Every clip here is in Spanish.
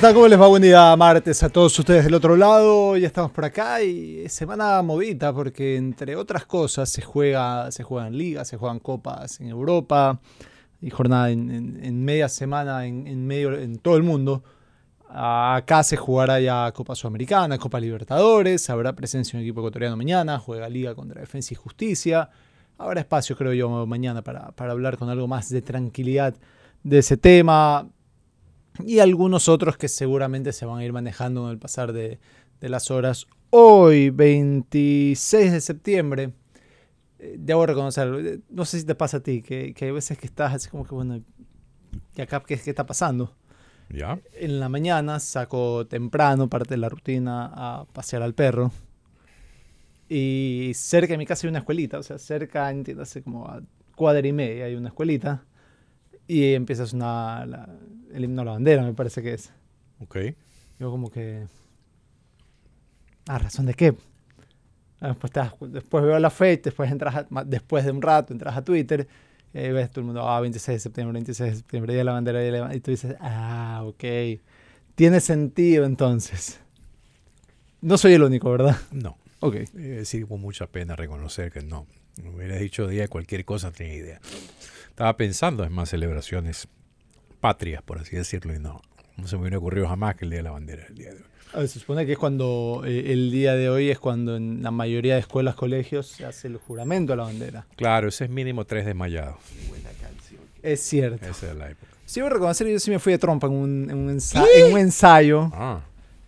¿Cómo les va? Buen día martes a todos ustedes del otro lado. Ya estamos por acá y semana movida porque entre otras cosas se juega, se juegan ligas, se juegan copas en Europa y jornada en, media semana en, medio en todo el mundo. Acá se jugará ya Copa Sudamericana, Copa Libertadores, habrá presencia en un equipo ecuatoriano mañana, juega Liga contra Defensa y Justicia. Habrá espacio, creo yo, mañana para hablar con algo más de tranquilidad de ese tema y algunos otros que seguramente se van a ir manejando con el pasar de, de las horas. Hoy, 26 de septiembre, eh, debo reconocer, eh, no sé si te pasa a ti, que, que hay veces que estás así como que, bueno, ¿y acá qué, qué está pasando? ¿Ya? En la mañana saco temprano, parte de la rutina, a pasear al perro. Y cerca de mi casa hay una escuelita, o sea, cerca, entiéndase, como a cuadra y media hay una escuelita. Y empieza a sonar la- el himno a la bandera, me parece que es. Ok. Yo como que... ¿A razón de qué? Ah, Después, te das cu- después veo la fecha, después, entras a- después de un rato entras a Twitter y ahí ves todo el mundo, ah, 26 de septiembre, 26 de septiembre, día de la bandera, día de la bandera", y tú dices, ah, ok. Tiene sentido entonces. No soy el único, ¿verdad? No. Ok. Es decir, con mucha pena reconocer que no. Me hubiera dicho día de cualquier cosa, tenía idea. Estaba pensando en más celebraciones patrias, por así decirlo, y no. No se me hubiera ocurrido jamás que el Día de la Bandera el día de hoy. Ah, Se supone que es cuando eh, el día de hoy es cuando en la mayoría de escuelas, colegios se hace el juramento a la bandera. Claro, ese es mínimo 3 de mayado. Es cierto. Esa es la época. Sí, voy a reconocer que yo sí me fui de trompa en un, en un, ensa- en un ensayo. Ah,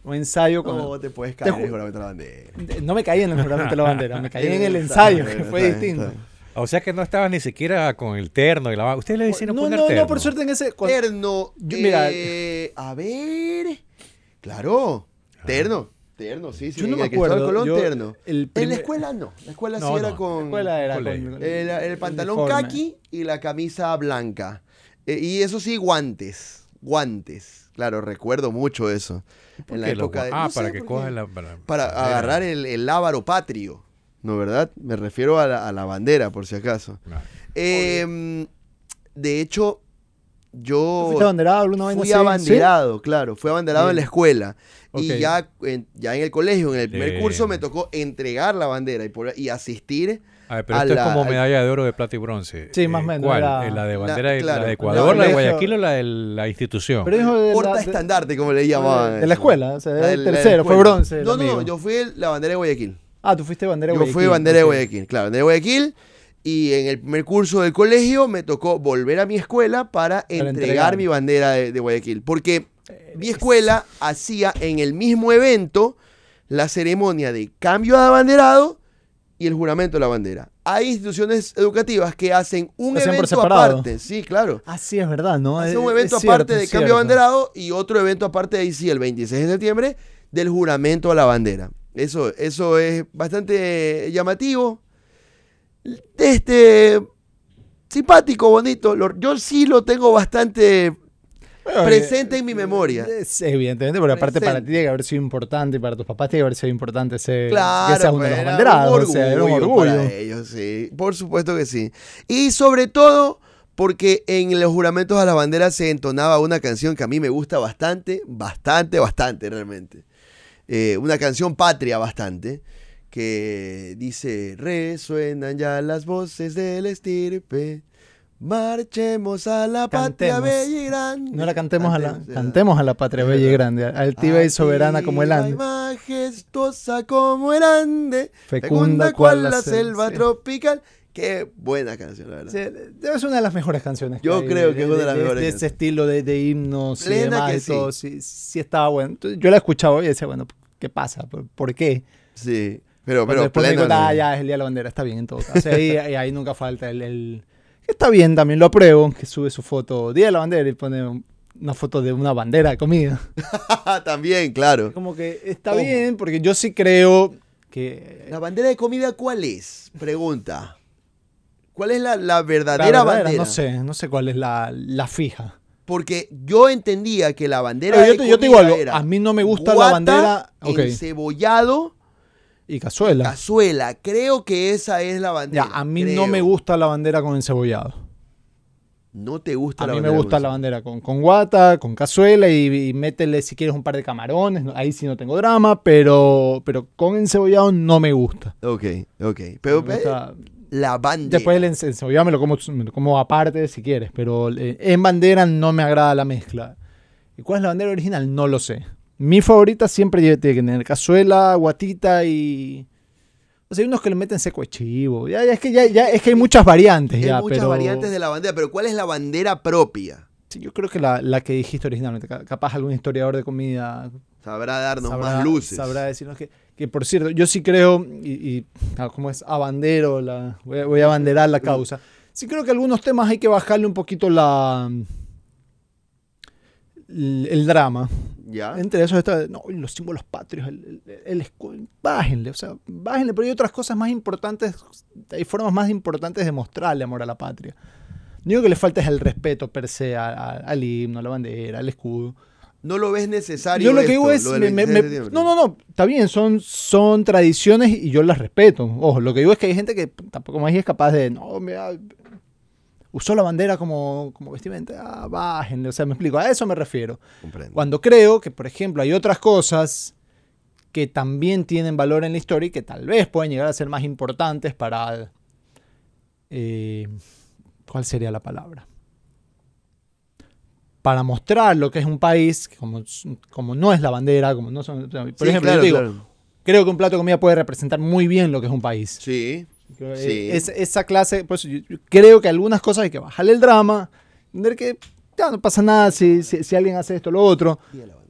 Un ensayo con... No te puedes caer en el juramento de la bandera. No me caí en el juramento de la bandera, me caí en el ensayo, que fue distinto. O sea que no estabas ni siquiera con el terno y la Ustedes le decían No, poner no, terno. no, por suerte en ese... cuando- Terno. Yo- mira- eh, a ver. Claro. Terno. Terno, sí, sí. Yo no me acuerdo, Colón, yo- terno. el En la escuela no. La escuela No, sí era no. con La escuela era con el, el pantalón uniforme. kaki y la camisa blanca. Eh, y eso sí, guantes. Guantes. Claro, recuerdo mucho eso. En la ¿Qué lo época gua- de. ah, no sé para que coja la. Para, agarrar el, el lábaro patrio. ¿No, verdad? Me refiero a la, a la bandera, por si acaso. Claro. Em, de hecho, yo. ¿Fuiste abanderado alguna vaina Fui así? abanderado, claro. Fui abanderado en la escuela. Y ya en, ya en el colegio, en el primer curso, me tocó entregar la bandera y, por- y asistir. A ver, pero a esto la- es como al- medalla de oro de plata y bronce. Sí, más o menos, ¿Eh, ¿La de La- bandera de, la claro. de Ecuador, la de Guayaquil o la de la institución? Pero dijo de la- Porta estandarte, como le llamaban. de la escuela, o sea, La el la la tercero, fue bronce. No, no, yo fui el- la bandera de Guayaquil. Ah, tú fuiste bandera de Yo Guayaquil. fui bandera de. Guayaquil, claro, bandera de Guayaquil. Y en el primer curso del colegio me tocó volver a mi escuela para, entregar, entregar. mi bandera de, de Guayaquil. Porque mi escuela hacía en el mismo evento la ceremonia de cambio de abanderado y el juramento de la bandera. Hay instituciones educativas que hacen un hacen evento aparte. Sí, claro. Ah, sí, es verdad, ¿no? Hacen un evento es aparte cierto, de cambio de abanderado y otro evento aparte de ahí sí, el 26 de septiembre, del juramento a la bandera. Eso, eso es bastante llamativo. Este simpático, bonito. Yo sí lo tengo bastante Bueno, presente en mi memoria. Es, evidentemente, porque aparte para ti tiene que haber sido importante y para tus papás tiene que haber sido importante ese, Claro, que seas uno de los era banderados. un o sea, era un orgullo orgullo. para ellos, sí. Por supuesto que sí. Y sobre todo porque en los juramentos a la bandera se entonaba una canción que a mí me gusta bastante, bastante, bastante realmente. Eh, una canción patria bastante, que dice, resuenan ya las voces del estirpe, marchemos a la patria Cantemos. bella y grande. No la cantemos a la, Cantemos, cantemos a la patria bella y grande, altiva y soberana como el Ande. majestuosa como el Ande, Fecunda fecunda cual la la sel- selva sí. tropical. Qué buena canción, la verdad. Sí, ser una de las mejores canciones. que Yo hay creo que es una de las mejores De ese canciones. estilo de, de himnos y demás que y sí. todo. Sí, sí estaba bueno. Yo la escuchaba y decía, bueno, ¿qué pasa? ¿Por, por qué? Sí, pero, Pero pero plena, dijo, ah, ya es el día de la bandera, está bien en todo caso. Y ahí, y ahí nunca falta el, el- Está bien, también lo apruebo, que sube su foto, Día de la Bandera, y pone un- una foto de una bandera de comida. También, claro. Como que está bien, porque yo sí creo que... ¿La bandera de comida cuál es? Pregunta. ¿Cuál es la, la la verdadera bandera? No sé, no sé cuál es la, la fija. Porque yo entendía que la bandera Pero yo de te- yo te digo algo, era a mí no me gusta la bandera- ok. encebollado, Y cazuela. cazuela. Creo que esa es la Ya, bandera. a mí creo. no me gusta la bandera con encebollado. No te gusta A la mí me bandera gusta la bandera con, con guata, con cazuela y, y métele si quieres un par de camarones. Ahí sí no tengo drama, pero, pero con encebollado no me gusta. Ok, ok. Pero gusta- la bandera. Después el ence- encebollado me lo, como, me lo como aparte si quieres, pero eh, en bandera no me agrada la mezcla. ¿Y cuál es la bandera original? No lo sé. Mi favorita siempre tiene que tener cazuela, guatita y... O sea, hay unos que le meten seco de chivo. Ya, ya es que ya, ya es que hay muchas variantes Hay ya, muchas pero... variantes de la bandera, pero ¿cuál es la bandera propia? Sí, yo creo que la, la que dijiste originalmente, ca- capaz algún historiador de comida Sabrá darnos sabrá, más luces. sabrá decirnos que, que, por cierto, yo sí creo, y, y ah, como es abandero, la, voy, a, voy a abanderar la causa, sí creo que algunos temas hay que bajarle un poquito la el, el drama. ¿Ya? Entre esos está, no, los símbolos patrios, el, el- el escudo, bájenle, o sea, bájenle, pero hay otras cosas más importantes, hay formas más importantes de mostrarle amor a la patria. Lo único que le falta es el respeto per se a- a- al himno, a la bandera, al escudo. No lo ves necesario. Yo lo que esto, digo es, lo del me- me- 26 de me- septiembre? no, no, no, está bien, son, son tradiciones y yo las respeto. Ojo, lo que digo es que hay gente que tampoco más es capaz de, no, mira, usó la bandera como, como vestimenta, ah, bájenle, o sea, me explico, a eso me refiero. Comprendo. Cuando creo que, por ejemplo, hay otras cosas que también tienen valor en la historia y que tal vez pueden llegar a ser más importantes para... eh, ¿Cuál sería la palabra? Para mostrar lo que es un país, como, como no es la bandera, como no son... Por Sí, ejemplo, claro, yo digo, claro. creo que un plato de comida puede representar muy bien lo que es un país. Sí. Sí. es- esa clase, pues yo, yo creo que algunas cosas hay que bajarle el drama, entender que ya no pasa nada si, si, si alguien hace esto o lo otro,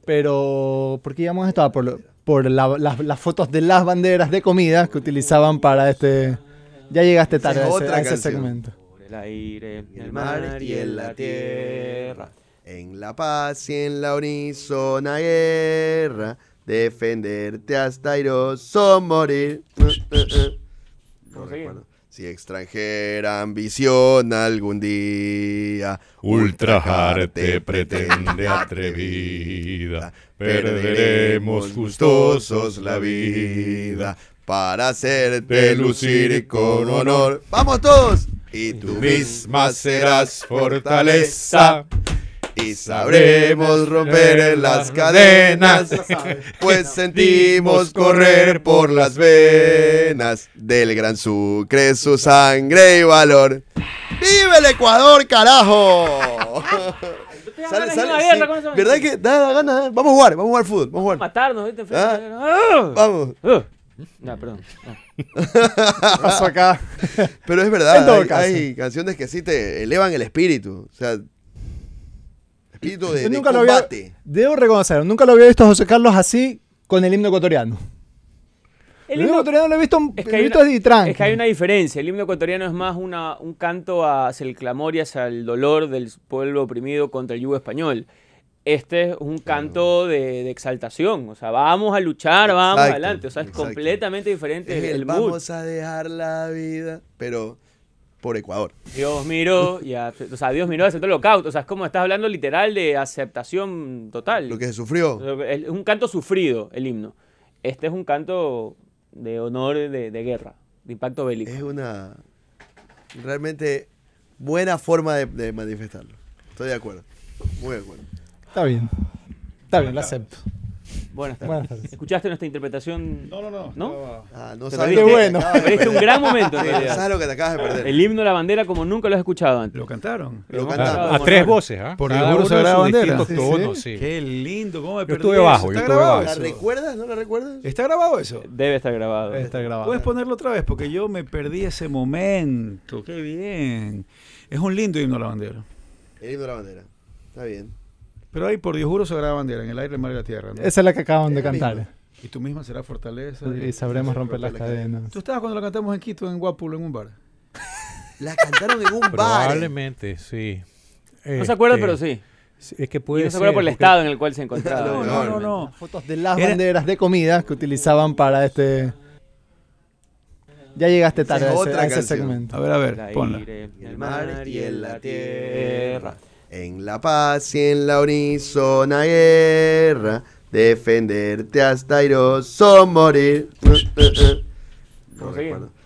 pero porque digamos esto Ah, por, lo- por la- las, las fotos de las banderas de comida que utilizaban para este... Ya llegaste Esa es tarde a ese, otra a ese segmento. Por el aire, el mar y en la tierra. En la paz y en la unísona guerra, defenderte hasta airoso morir. No ¿Cómo sigue? recuerdo. Si extranjera ambición algún día Ultrajarte pretende atrevida, perderemos gustosos la vida, para hacerte lucir con honor. ¡Vamos todos! Y tú misma serás fortaleza y sabremos romper las cadenas, pues sentimos correr por las venas del gran Sucre su sangre y valor. ¡Vive el Ecuador, carajo! Sale, sale, sí. ¿Verdad que da la gana? eh? Vamos a jugar, vamos a jugar fútbol, vamos a jugar. Matarnos, ¿viste? Ah. Ah. Vamos. Ah. No, perdón. No. pasó acá? Pero es verdad, En hay, hay canciones que sí te elevan el espíritu. O sea, espíritu de, Yo de nunca lo había, combate. debo reconocer, nunca lo había visto a José Carlos así con el himno ecuatoriano. El El himno ecuatoriano lo he visto, Es lo que, visto una, es que hay una diferencia. El himno ecuatoriano es más una, un canto hacia el clamor y hacia el dolor del pueblo oprimido contra el yugo español. Este es un canto de, de exaltación. O sea, vamos a luchar, vamos Exacto, adelante. O sea, es exacto. completamente diferente Es el, el mood. vamos a dejar la vida, pero por Ecuador. Dios miró y o sea, Dios miró y aceptó el holocausto. O sea, es como estás hablando literal de aceptación total. Lo que se sufrió. Es un canto sufrido, el himno. Este es un canto de honor de, de guerra, de impacto bélico. Es una realmente buena forma de, de manifestarlo. Estoy de acuerdo. Muy de acuerdo. Está bien. Está bien, lo acepto. Buenas tardes. Buenas tardes. ¿Escuchaste nuestra interpretación? No, no, no. ¿No? estaba- Ah, no sabes bueno. perdiste un gran momento, en Sí, realidad. sabes lo que te acabas de perder. El himno de la bandera como nunca lo has escuchado antes. Lo cantaron. Lo hemos A, a tres voces, ¿ah? Por Cada el uno sagrada bandera. Sí, tonos, sí. sí. Qué lindo, ¿cómo me Yo perdí estuve eso? bajo, yo ¿Está estuve grabado bajo. ¿La eso? recuerdas? ¿No la recuerdas? ¿Está grabado eso? Debe estar grabado. Debe estar grabado. Puedes ponerlo otra vez porque yo me perdí ese momento. Qué bien. Es un lindo himno a la bandera. El himno de la bandera. Está bien. Pero ahí, por Dios juro, sagrada bandera, en el aire, el mar y la tierra. ¿no? Esa es la que acaban de Es cantar. misma. Y tú misma serás fortaleza. Y sabremos romper las cadenas. Tú estabas cuando la cantamos en Quito, en Guapulo, en un bar. La cantaron en un bar. Probablemente, sí. No se acuerda, pero sí. Es que Y puede no se acuerda por el porque- estado en el cual se encontraba. No, No, no, no. Fotos de las Era- banderas de comida que utilizaban para este. Ya llegaste tarde a es ese, otra a ese canción. segmento. A ver, a ver, ponla. el mar y en la tierra. En la paz y en la unísona guerra. Defenderte hasta airoso morir.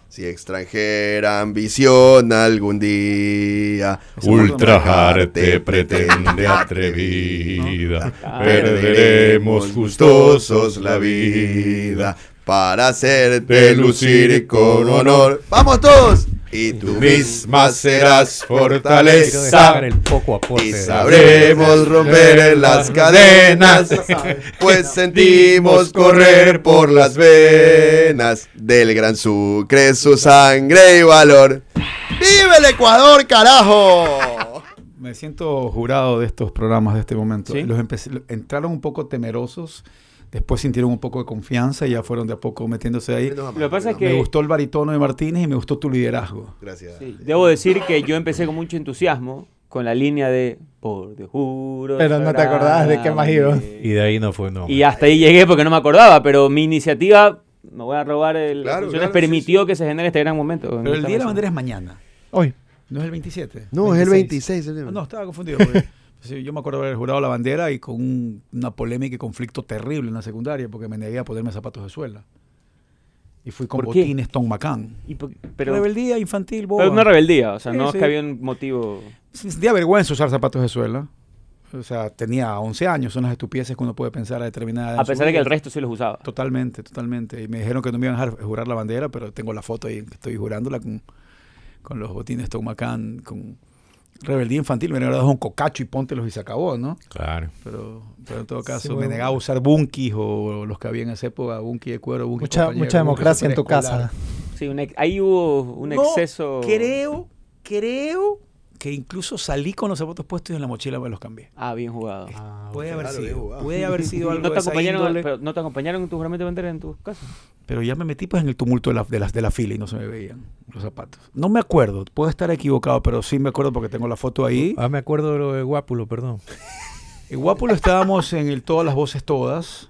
Si extranjera ambición algún día Ultrajarte pretende atrevida, perderemos gustosos la vida para hacerte lucir con honor. ¡Vamos todos! Y tú misma serás fortaleza el poco aporte y sabremos romper las cadenas, pues sentimos correr por las venas del gran Sucre su sangre y valor. ¡Vive el Ecuador, carajo! Me siento jurado de estos programas de este momento. ¿Sí? Los entraron un poco temerosos, después sintieron un poco de confianza y ya fueron de a poco metiéndose ahí. Lo que pasa es que- Me gustó el baritono de Martínez y me gustó tu liderazgo. Gracias. Sí, Debo decir que yo empecé con mucho entusiasmo con la línea de por Dios juro. Pero no te acordabas de qué más iba. Y de ahí no fue no. Y hasta ahí llegué porque no me acordaba, pero mi iniciativa, me voy a robar el Claro, claro, permitió que se genere este gran momento. en Pero el Día de la. Bandera es mañana, Hoy. no es el 27. No, es el 26. el- Ah, No, estaba confundido. porque, sí, yo me acuerdo haber jurado la bandera y con un- una polémica y conflicto terrible en la secundaria porque me negué a ponerme zapatos de suela. Y fui con botines Tom po- pero, Rebeldía infantil, boba. pero una rebeldía, o sea, Sí, no sí. es que había un motivo. Sentía vergüenza usar zapatos de suela. O sea, tenía 11 años, son las estupideces que uno puede pensar a determinada edad A pesar de que el resto sí los usaba. Totalmente, totalmente. Y me dijeron que no me iban a dejar jurar la bandera, pero tengo la foto ahí, estoy jurándola con, con los botines Tom McCann, con rebeldía infantil. Me negaba un cocacho y póntelos y se acabó, ¿no? Claro. Pero, pero en todo caso Sí, me negaba a usar bunkis o los que había en esa época, bunky de cuero, bunky Mucha, compañía, mucha democracia en tu casa. Sí, un ahí hubo un No, exceso. Creo, creo que incluso salí con los zapatos puestos y en la mochila me los cambié. Ah, bien jugado. puede haber claro, sido, puede haber sido algo ¿No te, acompañaron, pero ¿No te acompañaron en tu juramento de bandera en tu casa? pero ya me metí pues en el tumulto de la, de, las, de la fila y no se me veían los zapatos. No me acuerdo, puedo estar equivocado, pero sí me acuerdo porque tengo la foto ahí. Ah, me acuerdo de lo de Guápulo, perdón. En Guapulo estábamos en el Todas las Voces Todas,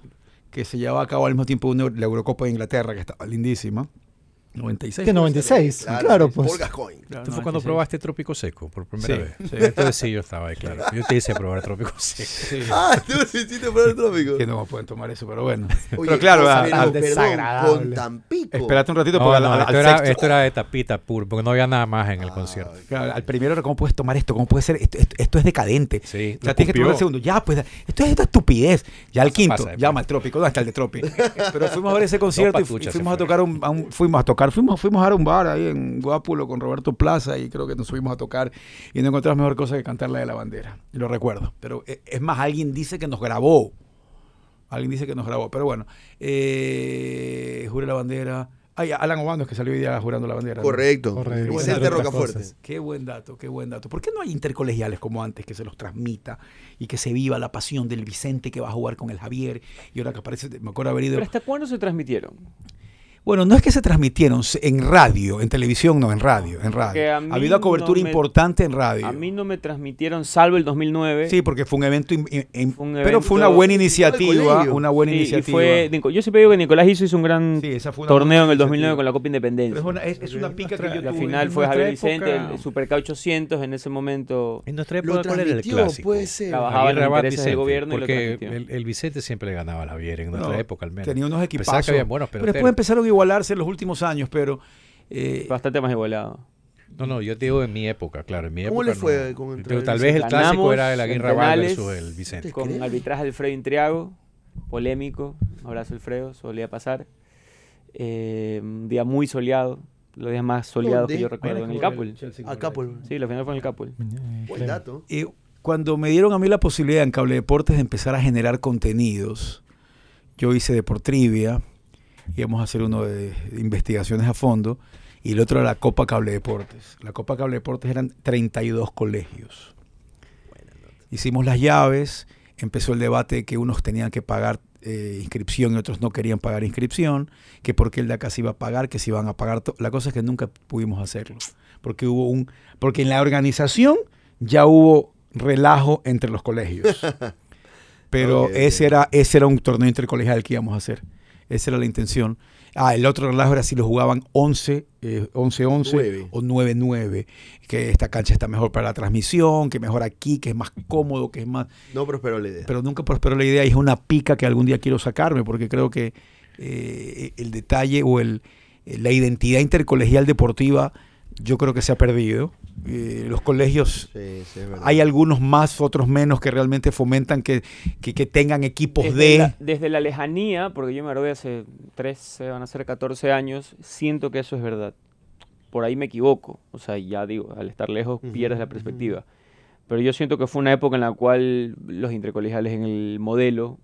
que que se llevaba a cabo al mismo tiempo una, la Eurocopa de Inglaterra, que estaba lindísima. 96. Que 96, claro, pues. Paul Gascoigne. Claro, Esto fue cuando 96. probaste Trópico Seco por primera Sí, vez. sí. Entonces sí, yo estaba ahí, claro. Yo te hice probar Trópico Seco. Sí. Ah, tú sí hiciste el trópico. Que no pueden tomar eso, pero bueno. Oye, pero claro, a- a- desagradable. con Tampico. espérate un ratito No, porque al- no, al- esto, al era, sexto- esto era de tapita puro, porque no había nada más en el concierto. Claro, al primero era, ¿cómo puedes tomar esto? ¿Cómo puede ser? Esto, esto- esto es decadente. Sí, O sea, tienes que tomar el segundo. Ya, pues, esto es esta estupidez. Ya al quinto, pasa, llama al trópico. ¿Dónde está el de trópico? Pero fuimos a ver ese concierto y, fuimos a tocar un- fuimos a tocar, fuimos, fuimos a dar un bar ahí en Guápulo con Roberto Plaza y creo que nos subimos a tocar y no encontramos mejor cosa que cantar la de la bandera. Y lo recuerdo. Pero eh, es más, alguien dice que nos grabó. Alguien dice que nos grabó. Pero bueno, eh, jure la bandera. Ay, Alan Obando es que salió hoy día jurando la bandera. ¿no? Correcto. Correcto. Vicente Rocafuerte. Qué buen dato, qué buen dato. ¿Por qué no hay intercolegiales como antes que se los transmita y que se viva la pasión del Vicente que va a jugar con el Javier y ahora que aparece, me acuerdo haber ido. ¿Pero hasta cuándo se transmitieron? Bueno, no es que se transmitieron en radio, en televisión no, en radio, en radio. Ha habido una cobertura no me- importante en radio. A mí no me transmitieron, salvo el 2009. Sí, porque fue un evento, in- in- in- Fue un pero fue una buena Igual iniciativa, una buena Sí, y iniciativa. fue, yo siempre digo que Nicolás hizo, hizo un gran Sí, esa fue una torneo en el 2009 iniciativa. con la Copa Pero Independencia. es una, es, es una pica que yo La tuve. final fue Javier Vicente, época- el Superca 800 en ese momento. En nuestra época, ¿cuál era el clásico? puede ser. Trabajaba en intereses del Vicente, gobierno y lo porque el, el Vicente siempre le ganaba a la Javier en nuestra No, época al menos. Tenía unos equipazos. pero después empezaron a igualarse en los últimos años, pero... eh, Bastante más igualado. No, no, yo te digo en mi época, claro, en mi ¿Cómo época. le fue no. con- el tal vez el Vicente? clásico Ganamos era Aguirre Abad penales versus el Vicente. Con arbitraje de Alfredo Intriago, polémico. Abrazo Alfredo, solía pasar. Eh, un día muy soleado, los días más soleados ¿Dónde? que yo recuerdo, en el Capul. Acá, pues. Sí, la final fue en el Capul. Buen dato. Eh, cuando me dieron a mí la posibilidad en Cable Deportes de empezar a generar contenidos, yo hice Deportrivia, íbamos a hacer uno de, investigaciones a fondo, y el otro era la Copa Cable Deportes. La Copa Cable Deportes eran 32 colegios. Hicimos las llaves, empezó el debate de que unos tenían que pagar eh, inscripción y otros no querían pagar inscripción, que porque el de acá se iba a pagar, que se iban a pagar. La cosa es que nunca pudimos hacerlo, porque hubo un, porque en la organización ya hubo relajo entre los colegios. Pero ese era ese era un torneo intercolegial que íbamos a hacer. Esa era la intención. Ah, el otro relajo era si lo jugaban 11, eh, 11-11 Nueve. o 9-9. Que esta cancha está mejor para la transmisión, que mejor aquí, que es más cómodo, que es más... No prosperó la idea. Pero nunca prosperó la idea y es una pica que algún día quiero sacarme porque creo que eh, el detalle o el, eh, la identidad intercolegial deportiva yo creo que se ha perdido. Eh, los colegios Sí, sí, hay algunos más, otros menos que realmente fomentan que, que, que tengan equipos Desde de... la, desde la lejanía, porque yo me gradué hace 13, van a ser 14 años, siento que eso es verdad. Por ahí me equivoco. O sea, ya digo, al estar lejos Ujú, pierdes la perspectiva. Pero yo siento que fue una época en la cual los intercolegiales en el modelo,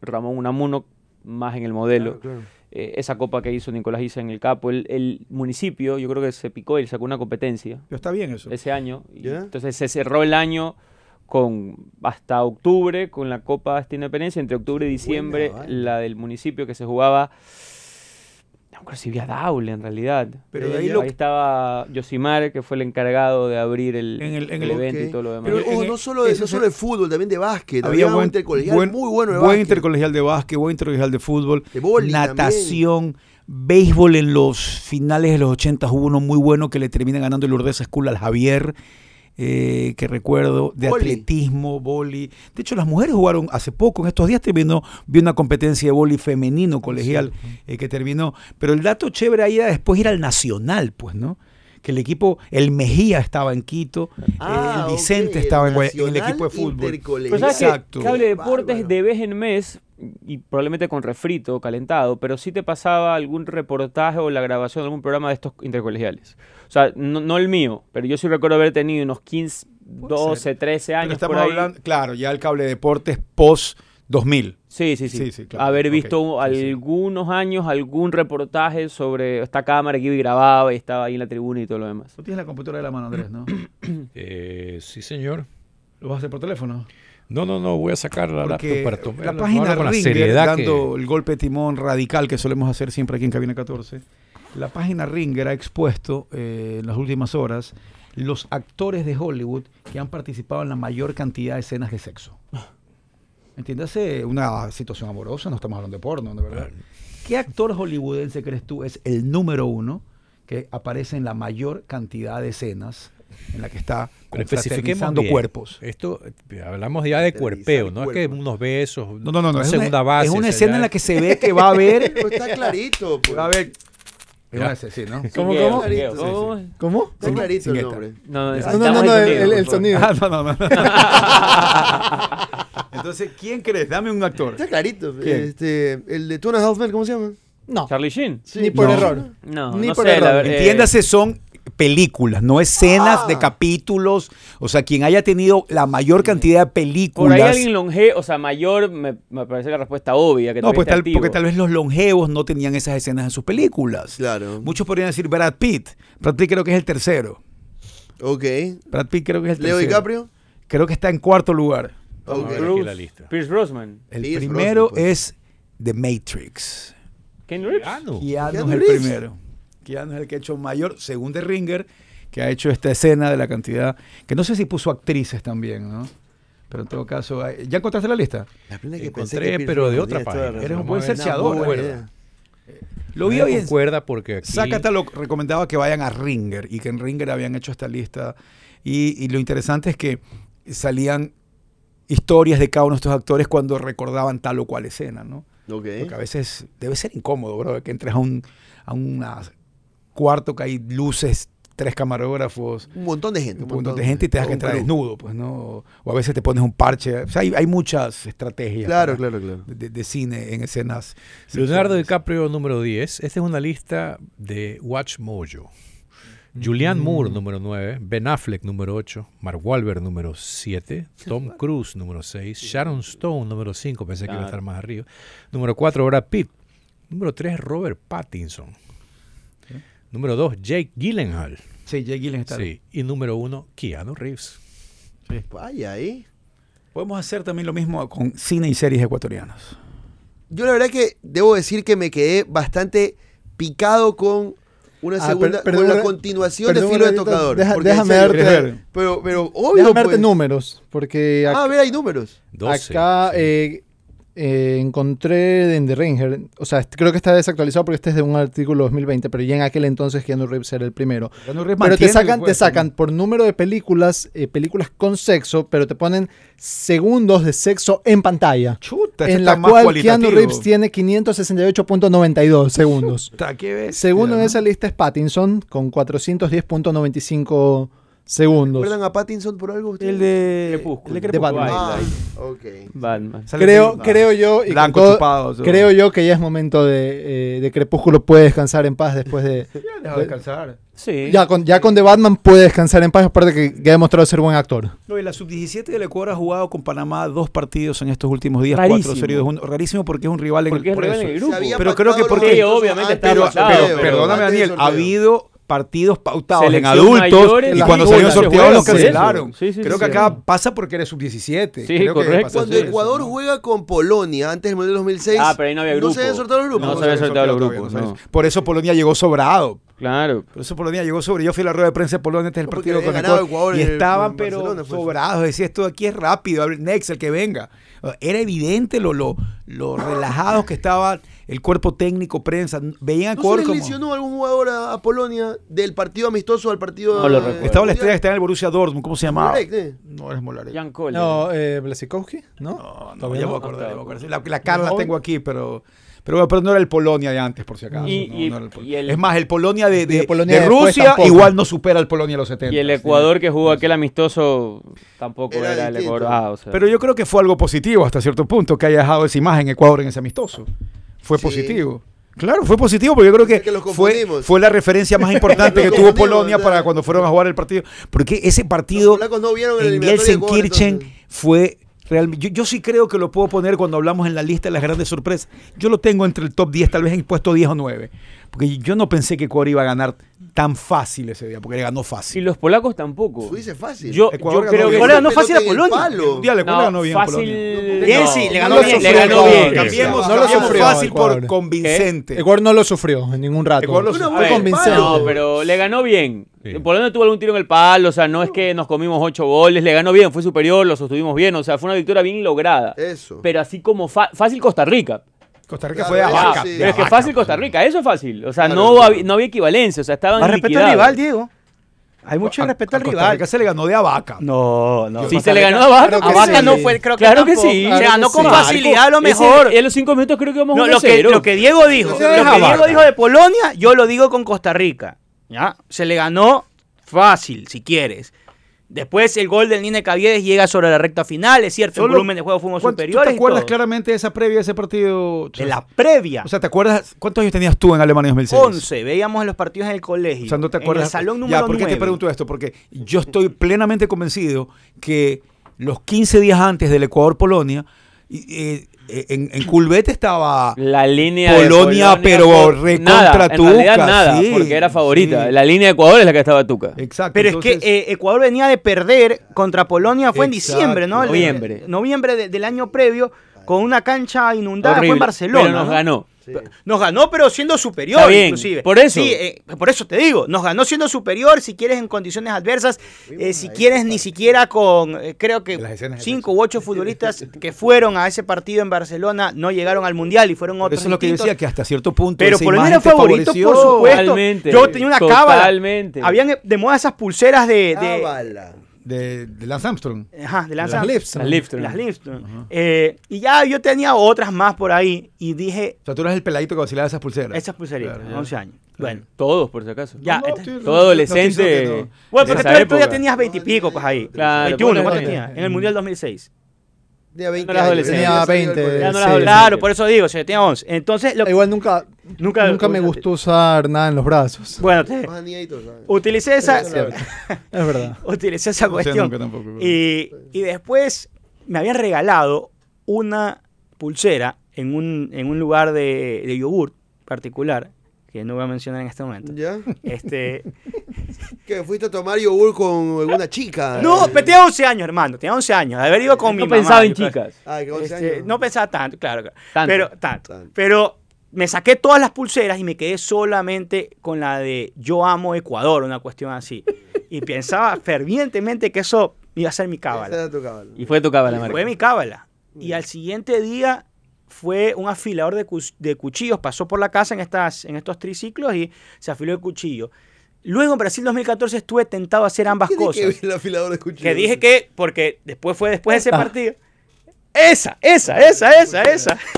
Ramón Unamuno más en el modelo, Claro, claro. Eh, esa copa que hizo Nicolás Isa en el Capo, el, el municipio, yo creo que se picó y sacó una competencia Pero está bien eso. ese año. Entonces se cerró el año con hasta octubre con la Copa de Independencia, entre octubre y diciembre la del municipio que se jugaba no creo si había Daule en realidad. Pero de ahí, ahí lo- estaba Yosimar, que fue el encargado de abrir el, En el- en el el- evento Ok. y todo lo demás. Pero no solo de, eso no solo de fútbol, también de básquet. Había Había, un intercolegial buen- muy bueno de buen básquet. intercolegial de básquet, buen intercolegial de fútbol, De boli natación, béisbol en los finales de los 80 hubo uno muy bueno que le termina ganando el Lourdes School al Javier, eh, que recuerdo, de Boli. atletismo, boli. De hecho, las mujeres jugaron hace poco, en estos días terminó, vi una competencia de boli femenino colegial eh, que terminó. Pero el dato chévere ahí era después ir al Nacional, pues, ¿no? Que el equipo, el Mejía estaba en Quito, eh, Ah, el Vicente estaba en, Guaya- en el equipo de fútbol. Sabes Exacto. que Cable Deportes Bárbaro. de vez en mes, y probablemente con refrito, calentado, pero sí te pasaba algún reportaje o la grabación de algún programa de estos intercolegiales. O sea, no, no el mío, pero yo sí recuerdo haber tenido unos 15, 12, 13 Pero años estamos por ahí. hablando, claro, ya el cable deportes post 2000. Sí, sí, sí. Sí, sí, claro, Haber visto sí, sí. algunos años algún reportaje sobre esta cámara que iba y grababa y estaba ahí en la tribuna y todo lo demás. Tú tienes la computadora de la mano, Andrés, ¿no? Eh, sí, señor. ¿Lo vas a hacer por teléfono? No, no, no, voy a sacar la laptop Porque para tomar la página con la seriedad que... dando el golpe de timón radical que solemos hacer siempre aquí en Cabina 14, la página Ringer ha expuesto eh, en las últimas horas los actores de Hollywood que han participado en la mayor cantidad de escenas de sexo. Entiéndase, una situación amorosa, no estamos hablando de porno, de verdad. ¿Qué actor hollywoodense crees tú es el número uno que aparece en la mayor cantidad de escenas en la que está bien. cuerpos? Esto, eh, hablamos ya de cuerpeo, no es que unos besos, No, no, no, no. una Es segunda una, base. es una escena en la que se ve que va a haber. Pero está clarito. pues. va a haber. Ya. Va a ser, sí, ¿no? ¿Cómo, cómo? Sí, sí. ¿Cómo? ¿Cómo? Está clarito el nombre. No, No, no, no, ahí no, el, sonido. Ah, no, no, no. Entonces, ¿quién crees? Dame un actor. Está clarito. ¿Quién? Este, el de Two and a Half Men, ¿cómo se llama? No, Charlie Sheen. ni por No. error. No, Ni no por sé, error. la eh, Entiéndase, son películas, no escenas Ah. de capítulos. O sea, quien haya tenido la mayor cantidad de Por películas. ahí alguien longe, o sea, mayor, me, me parece la respuesta obvia. Que no, pues tal, porque tal vez los longevos no tenían esas escenas en sus películas. Claro. Muchos podrían decir Brad Pitt. Brad Pitt creo que es el tercero. Ok. Brad Pitt creo que es el Leo tercero. DiCaprio. Creo que está en cuarto lugar. Vamos a Ok. ver aquí Bruce, la lista. Pierce Brosnan. El Pierce primero Brosnan, pues. es The Matrix. Ken Reeves. Keanu. Keanu Keanu es el Reeves. primero. Keanu es el que ha hecho mayor, según The Ringer, que ha hecho esta escena de la cantidad, que no sé si puso actrices también, ¿no? Pero en todo caso, eh, ¿ya encontraste la lista? La primera que Encontré, que pero de otra página. razón. Eres un buen cerciador, idea. Lo vi No hoy en... concuerda porque aquí Sácata lo recomendaba que vayan a Ringer y que en Ringer habían hecho esta lista. Y, y lo interesante es que salían historias de cada uno de estos actores cuando recordaban tal o cual escena, ¿no? Ok. Porque a veces debe ser incómodo, bro, que entres a un a una cuarto que hay luces, tres camarógrafos, Un montón de gente. un montón de gente y te das que entrar desnudo, pues, ¿no? O a veces te pones un parche. O sea, hay, hay muchas estrategias Claro, para- claro, claro. De, de cine en escenas. Leonardo sexuales. DiCaprio número 10. Esta es una lista de Watch Mojo. Julianne Moore número 9, Ben Affleck número 8, Mark Wahlberg número 7, Tom Cruise número 6, Sharon Stone número 5, pensé que iba a estar más arriba. Número 4, Brad Pitt. Número 3, Robert Pattinson. Número 2, Jake Gyllenhaal. Sí, Jake Gyllenhaal está Sí. Y número 1, Keanu Reeves. Vaya, ahí. Podemos hacer también lo mismo con cine y series ecuatorianas. Yo la verdad que debo decir que me quedé bastante picado con una Ah, segunda, per- con la perdón, continuación de Filo de Tocador. deja- déjame serio, darte-. Pero, pero obvio, Déjame darte pues. números, porque Ah, a ver, hay números. 12. acá sí. eh, eh, encontré en The Ringer, o sea, creo que está desactualizado porque este es de un artículo 2020, pero ya en aquel entonces Keanu Reeves era el primero. Pero te sacan, te sacan por número de películas, eh, películas con sexo, pero te ponen segundos de sexo en pantalla. Chuta, este en la cual. Keanu Reeves tiene 568.92 segundos. Chuta, qué bestia, Segundo en esa lista es Pattinson con 410.95 segundos. ¿Recuerdan a Pattinson por algo? ustedes? El de Crepúsculo. el De Batman. Ah. Batman. Creo, creo yo, y Blanco todo- chupado, todo. creo yo que ya es momento de, eh, de Crepúsculo puede descansar en paz después de... Ya, deja de descansar. Sí. Ya con, ya con The Batman puede descansar en paz, aparte que, que ha demostrado ser buen actor. No, y la sub-17 del Ecuador ha jugado con Panamá dos partidos en estos últimos días, Rarísimo. cuatro seguidos. uno- Rarísimo porque es un rival en Porque el es por rival eso. en el grupo. Pero creo que porque- Sí, obviamente Pero, perdóname, Daniel, ha habido partidos pautados en adultos mayores, y cuando sorteo juega los cancelaron. Sí, sí, Creo sí, que sí. acá pasa porque eres sub-17. Sí, Creo que correcto, pasa Cuando sí. eso, Ecuador ¿no? juega con Polonia antes del Mundial 2006. Ah, pero ahí no había grupo. No se habían sorteado los grupos. No se habían sorteado los todavía, grupos, no Por eso Polonia llegó sobrado. Claro. Por eso Polonia llegó sobre. Yo fui a la rueda de prensa de Polonia antes del partido con Ecuador, Ecuador y estaban pero eso. sobrados. Decía esto de aquí es rápido, Next el que venga. Era evidente lo, lo, lo relajados que estaba el cuerpo técnico, prensa. Veían a ¿No se como. lesionó algún jugador a, a Polonia del partido amistoso al partido? No lo eh, recuerdo. Estaba la estrella que está en el Borussia Dortmund, ¿cómo se llamaba? Eh. No eres Molarek. Jan Cole. No, eh, Blasikowski, ¿no? No, no, ya no. Ah, me claro. acordé. La, la cara la tengo aquí, pero, pero, pero no era el Polonia de antes, por si acaso. Y- no, y- no era el Pol- y el- es más, el Polonia de, de, Y el Polonia de después Rusia tampoco. igual no supera al Polonia de los 70. Y el sí. Ecuador que jugó aquel amistoso tampoco Era era, el. Ecuador. Ah, o sea. Pero yo creo que fue algo positivo hasta cierto punto que haya dejado esa imagen Ecuador en ese amistoso. Fue Sí. positivo. Claro, fue positivo porque yo creo que, fue, fue la referencia más importante que tuvo Polonia para cuando fueron a jugar el partido. Porque ese partido no vieron en Gelsenkirchen fue realmente. Yo, yo sí creo que lo puedo poner cuando hablamos en la lista de las grandes sorpresas. Yo lo tengo entre el top 10, tal vez en puesto 10 o 9. Porque yo no pensé que Ecuador iba a ganar tan fácil ese día, porque le ganó Y fácil. los polacos tampoco. Dices fácil. Yo, Ecuador yo ganó creo que. Ecuador ganó fácil a Polonia. El Mundial, Ecuador No, ganó bien fácil. Polonia. Bien, no, sí, le no ganó lo bien, le ganó bien. Cambiemos, No lo sufrió, fácil por convincente. Ecuador no lo sufrió en ningún rato. Ecuador lo sufrió. Convincente. No, pero le ganó bien. Sí. Polonia tuvo algún tiro en el palo, o sea, no es que nos comimos ocho goles, le ganó bien, fue superior, lo sostuvimos bien, o sea, fue una victoria bien lograda. Eso. Pero así como fácil Costa Rica. Costa Rica Claro, fue a sí. de Pero es que fácil. Costa Rica, eso es fácil. O sea, Claro, no, claro. había, no había equivalencia, o sea, estaban Más respeto al rival, Diego. Hay mucho A- respeto a al rival. Rica se le ganó de a vaca. No, no. Sí, Costa se le ganó a A que Vaca sí. no fue, creo que Claro que sí. Se Claro ganó que con sí. facilidad a lo Ese- mejor. en los cinco minutos creo que vamos No, 1 lo, que, lo que Diego dijo, lo que a Diego dijo de Polonia, yo lo digo con Costa Rica. ¿ya? Se le ganó fácil, si quieres. Después el gol del Nine Caviedes llega sobre la recta final, es cierto, el Solo- volumen de juego fuimos ¿Cuánto- ¿Tú superiores. te acuerdas claramente de esa previa de ese partido? De la previa. O sea, ¿te acuerdas cuántos años tenías tú en Alemania 2006? 11, veíamos en los partidos en el colegio. O sea, no te En acuerdas. el salón ya, número ¿por qué 9. te pregunto esto? Porque yo estoy plenamente convencido que los 15 días antes del Ecuador-Polonia, eh, en, en Culbete estaba La línea de Polonia, pero recontra nada, En realidad Tuca, nada, sí, porque era favorita. sí. La línea de Ecuador es la que estaba Tuca. Exacto. Pero es que eh, Ecuador venía de perder contra Polonia, fue en diciembre, ¿no? El- Noviembre. noviembre de- del año previo, con una cancha inundada, fue en Barcelona. Pero nos ¿no? ganó. Nos ganó, pero siendo superior, Está bien, inclusive. por eso. Sí, eh, por eso te digo, nos ganó siendo superior, si quieres en condiciones adversas, eh, si quieres ni siquiera con, eh, creo que cinco u ocho futbolistas que fueron a ese partido en Barcelona no llegaron al Mundial y fueron Por otros eso es lo que yo decía, que hasta cierto punto. Pero imagen era te favorito, por supuesto. Totalmente, Yo tenía una cábala. totalmente. Habían eh, de moda esas pulseras de... de Cábala. De, de Lance Armstrong. Ajá, de Lance Las Armstrong. Lipstrom. Las Lipstrom. Las Lipstrom. Eh, y ya yo tenía otras más por ahí y dije, O sea, tú eras el peladito que vacilaba esas pulseras. esas pulseritas, Claro, ya. 11 años. Bueno, Todos, por si acaso. ya. No, este- Todo adolescente. no, no. Bueno, porque tú, tú ya tenías 20 y pico, pues ahí. Claro, 21, ponle ¿cuánto tenías? En el Mundial 2006. Tenía 20 No eras años. Tenía sabía el 20, colegio. Ya no sí, eras sí. Claro, por eso digo, se tenía 11. Entonces, lo- Igual nunca, Nunca- nunca, me gustó usar nada en los brazos. bueno, te- utilicé esa, es verdad. Es verdad. utilicé esa cuestión. nunca tampoco, y, y después me habían regalado una pulsera en un, en un lugar de, de yogur particular, que no voy a mencionar en este momento. ¿Ya? Este, ¿Qué? ¿Fuiste a tomar yogur con alguna chica? no, pero tenía 11 años, hermano. Tenía 11 años. De haber ido con mi No mamá. pensaba en chicas. Ah, que 11 Este, años. no pensaba tanto, claro. claro. Tanto. Pero, tanto. Tanto. Pero me saqué todas las pulseras y me quedé solamente con la de Yo amo Ecuador, una cuestión así. Y pensaba fervientemente que eso iba a ser mi Esa cábala. era tu cábala. Y fue tocaba la marca. Fue mi cábala. Y al siguiente día fue un afilador de, cuchillos, pasó por la casa en, estas, en estos triciclos y se afiló el cuchillo. Luego en Brasil 2014 estuve tentado a hacer ambas cosas. que el afilador de cuchillos. Que dije que, porque después fue después de ese Ah. partido. Esa, esa, esa, esa, esa.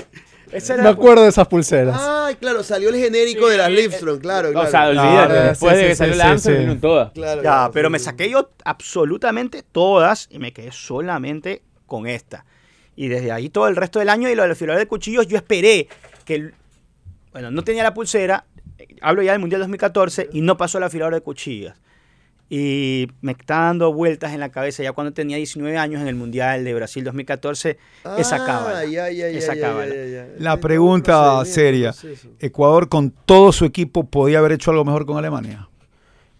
Esa era Me acuerdo de esas pulseras. Ay, claro, salió el genérico de las Lipstrom, claro, O sea, olvídate. Claro, después sí, de que sí, salió sí, la sí. vinieron todas. Claro, Ya, claro, pero sí, me saqué yo absolutamente todas y me quedé solamente con esta. Y desde ahí todo el resto del año y lo del afilador de cuchillos, yo esperé que, el- bueno, no tenía la pulsera, eh, hablo ya del Mundial 2014 y no pasó el afilador de cuchillos. Y me está dando vueltas en la cabeza ya cuando tenía 19 años en el Mundial de Brasil 2014, esa Ah, cábala. ya, ya, ya, esa ya, ya, cábala. ya, ya. La pregunta seria. Ecuador con todo su equipo podía haber hecho algo mejor con Alemania.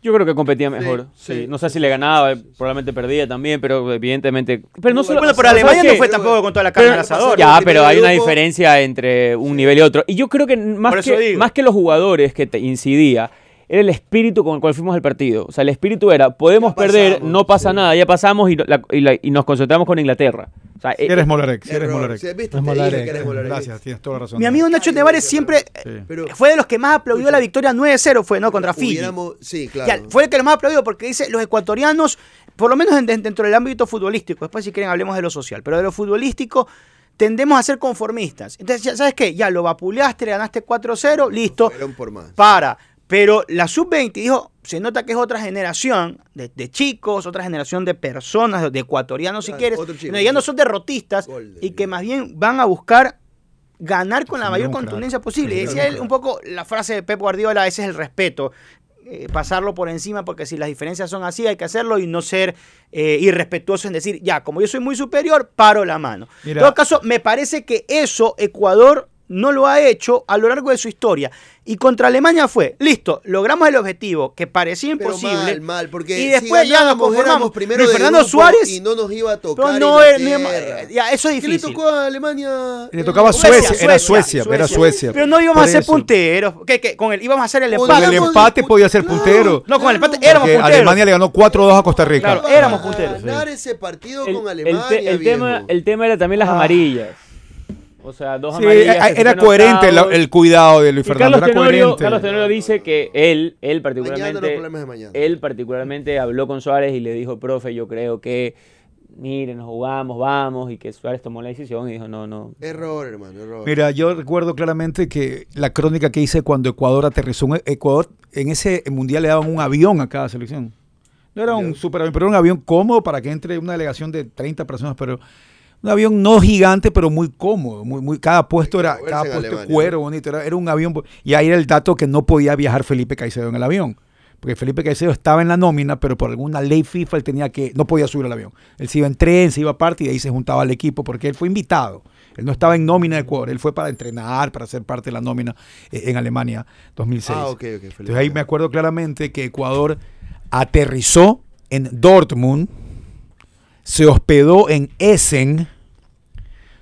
Yo creo que competía mejor. sí, Sí, sí. No sé si le ganaba, probablemente perdía también, pero evidentemente. Pero no solo. Bueno, pero ¿sabes Alemania no fue tampoco con toda la carne asador. Ya, pero hay una diferencia entre un nivel y otro. Y yo creo que más, que, digo. más que los jugadores que te incidía, era el espíritu con el cual fuimos al partido. O sea, el espíritu era, podemos Ya perder, pasamos, no pasa sí. nada, ya pasamos y, la- y la- y nos concentramos con Inglaterra. O sea, Si eh, eres Molarek, si eres. Molarek. Molarek. que eres Molarek. Gracias, tienes toda la razón. Mi amigo Nacho Nevares siempre Sí. Pero fue de los que más aplaudió la victoria 9-0, fue, ¿no? Contra Fiji. Sí, Ya, claro. fue el que más aplaudió porque dice los ecuatorianos, por lo menos en- dentro del ámbito futbolístico, después si quieren hablemos de lo social, pero de lo futbolístico tendemos a ser conformistas. Entonces, ya, ¿sabes qué? Ya lo vapuleaste, le ganaste 4-0, listo, Fueron por más. para. Pero la sub-20 dijo, se nota que es otra generación de, de chicos, otra generación de personas, de, ecuatorianos si quieres, chico, que ya no son derrotistas Golden, y que más bien van a buscar ganar con la mayor contundencia posible. Y decía él un poco la frase de Pep Guardiola, ese es el respeto. eh, pasarlo por encima porque si las diferencias son así hay que hacerlo y no ser eh, irrespetuoso en decir, ya, como yo soy muy superior, paro la mano. Mira. en todo caso, me parece que eso Ecuador no lo ha hecho a lo largo de su historia. Y contra Alemania fue, listo, logramos el objetivo que parecía Pero imposible. mal, mal, porque y después si ya nos conformamos. primero Luis de Fernando Suárez, y no nos iba a pero tocar no, ya, eso es ¿Qué le difícil. tocó a Alemania? Le tocaba Suecia, Suecia, era Suecia, Suecia, era Suecia. Pero no íbamos a ser punteros. ¿Qué, qué? Con el, íbamos a hacer el Con Con empate. el empate podía ser claro, puntero. No, con el empate éramos Porque punteros. Alemania le ganó 4-2 a Costa Rica. Claro, éramos punteros. Ganar ese partido El, con el Alemania, te- el tema, el tema era también las Ah. amarillas. O sea, dos Sí, amarillas. se era coherente el cuidado de Luis Y Fernando. Carlos Era Tenorio, coherente. Carlos Tenorio dice que él, él particularmente, él particularmente habló con Suárez y le dijo, profe, yo creo que, miren, nos jugamos, vamos, y que Suárez tomó la decisión y dijo, no, no. Error, hermano, error. Mira, yo recuerdo claramente que la crónica que hice cuando Ecuador aterrizó. en Ecuador, en ese mundial le daban un avión a cada selección. No era un super avión, pero era un avión cómodo para que entre una delegación de 30 personas, pero un avión no gigante, pero muy cómodo. Muy, muy, cada puesto era, cada puesto Alemania, cuero bonito. Era, era un avión. Y ahí era el dato que no podía viajar Felipe Caicedo en el avión. Porque Felipe Caicedo estaba en la nómina, pero por alguna ley FIFA él tenía que, no podía subir al avión. Él se iba en tren, se iba aparte y de ahí se juntaba al equipo porque él fue invitado. Él no estaba en nómina de Ecuador, él fue para entrenar, para ser parte de la nómina eh, en Alemania 2006. Ah. Entonces ahí me acuerdo claramente que Ecuador aterrizó en Dortmund, se hospedó en Essen,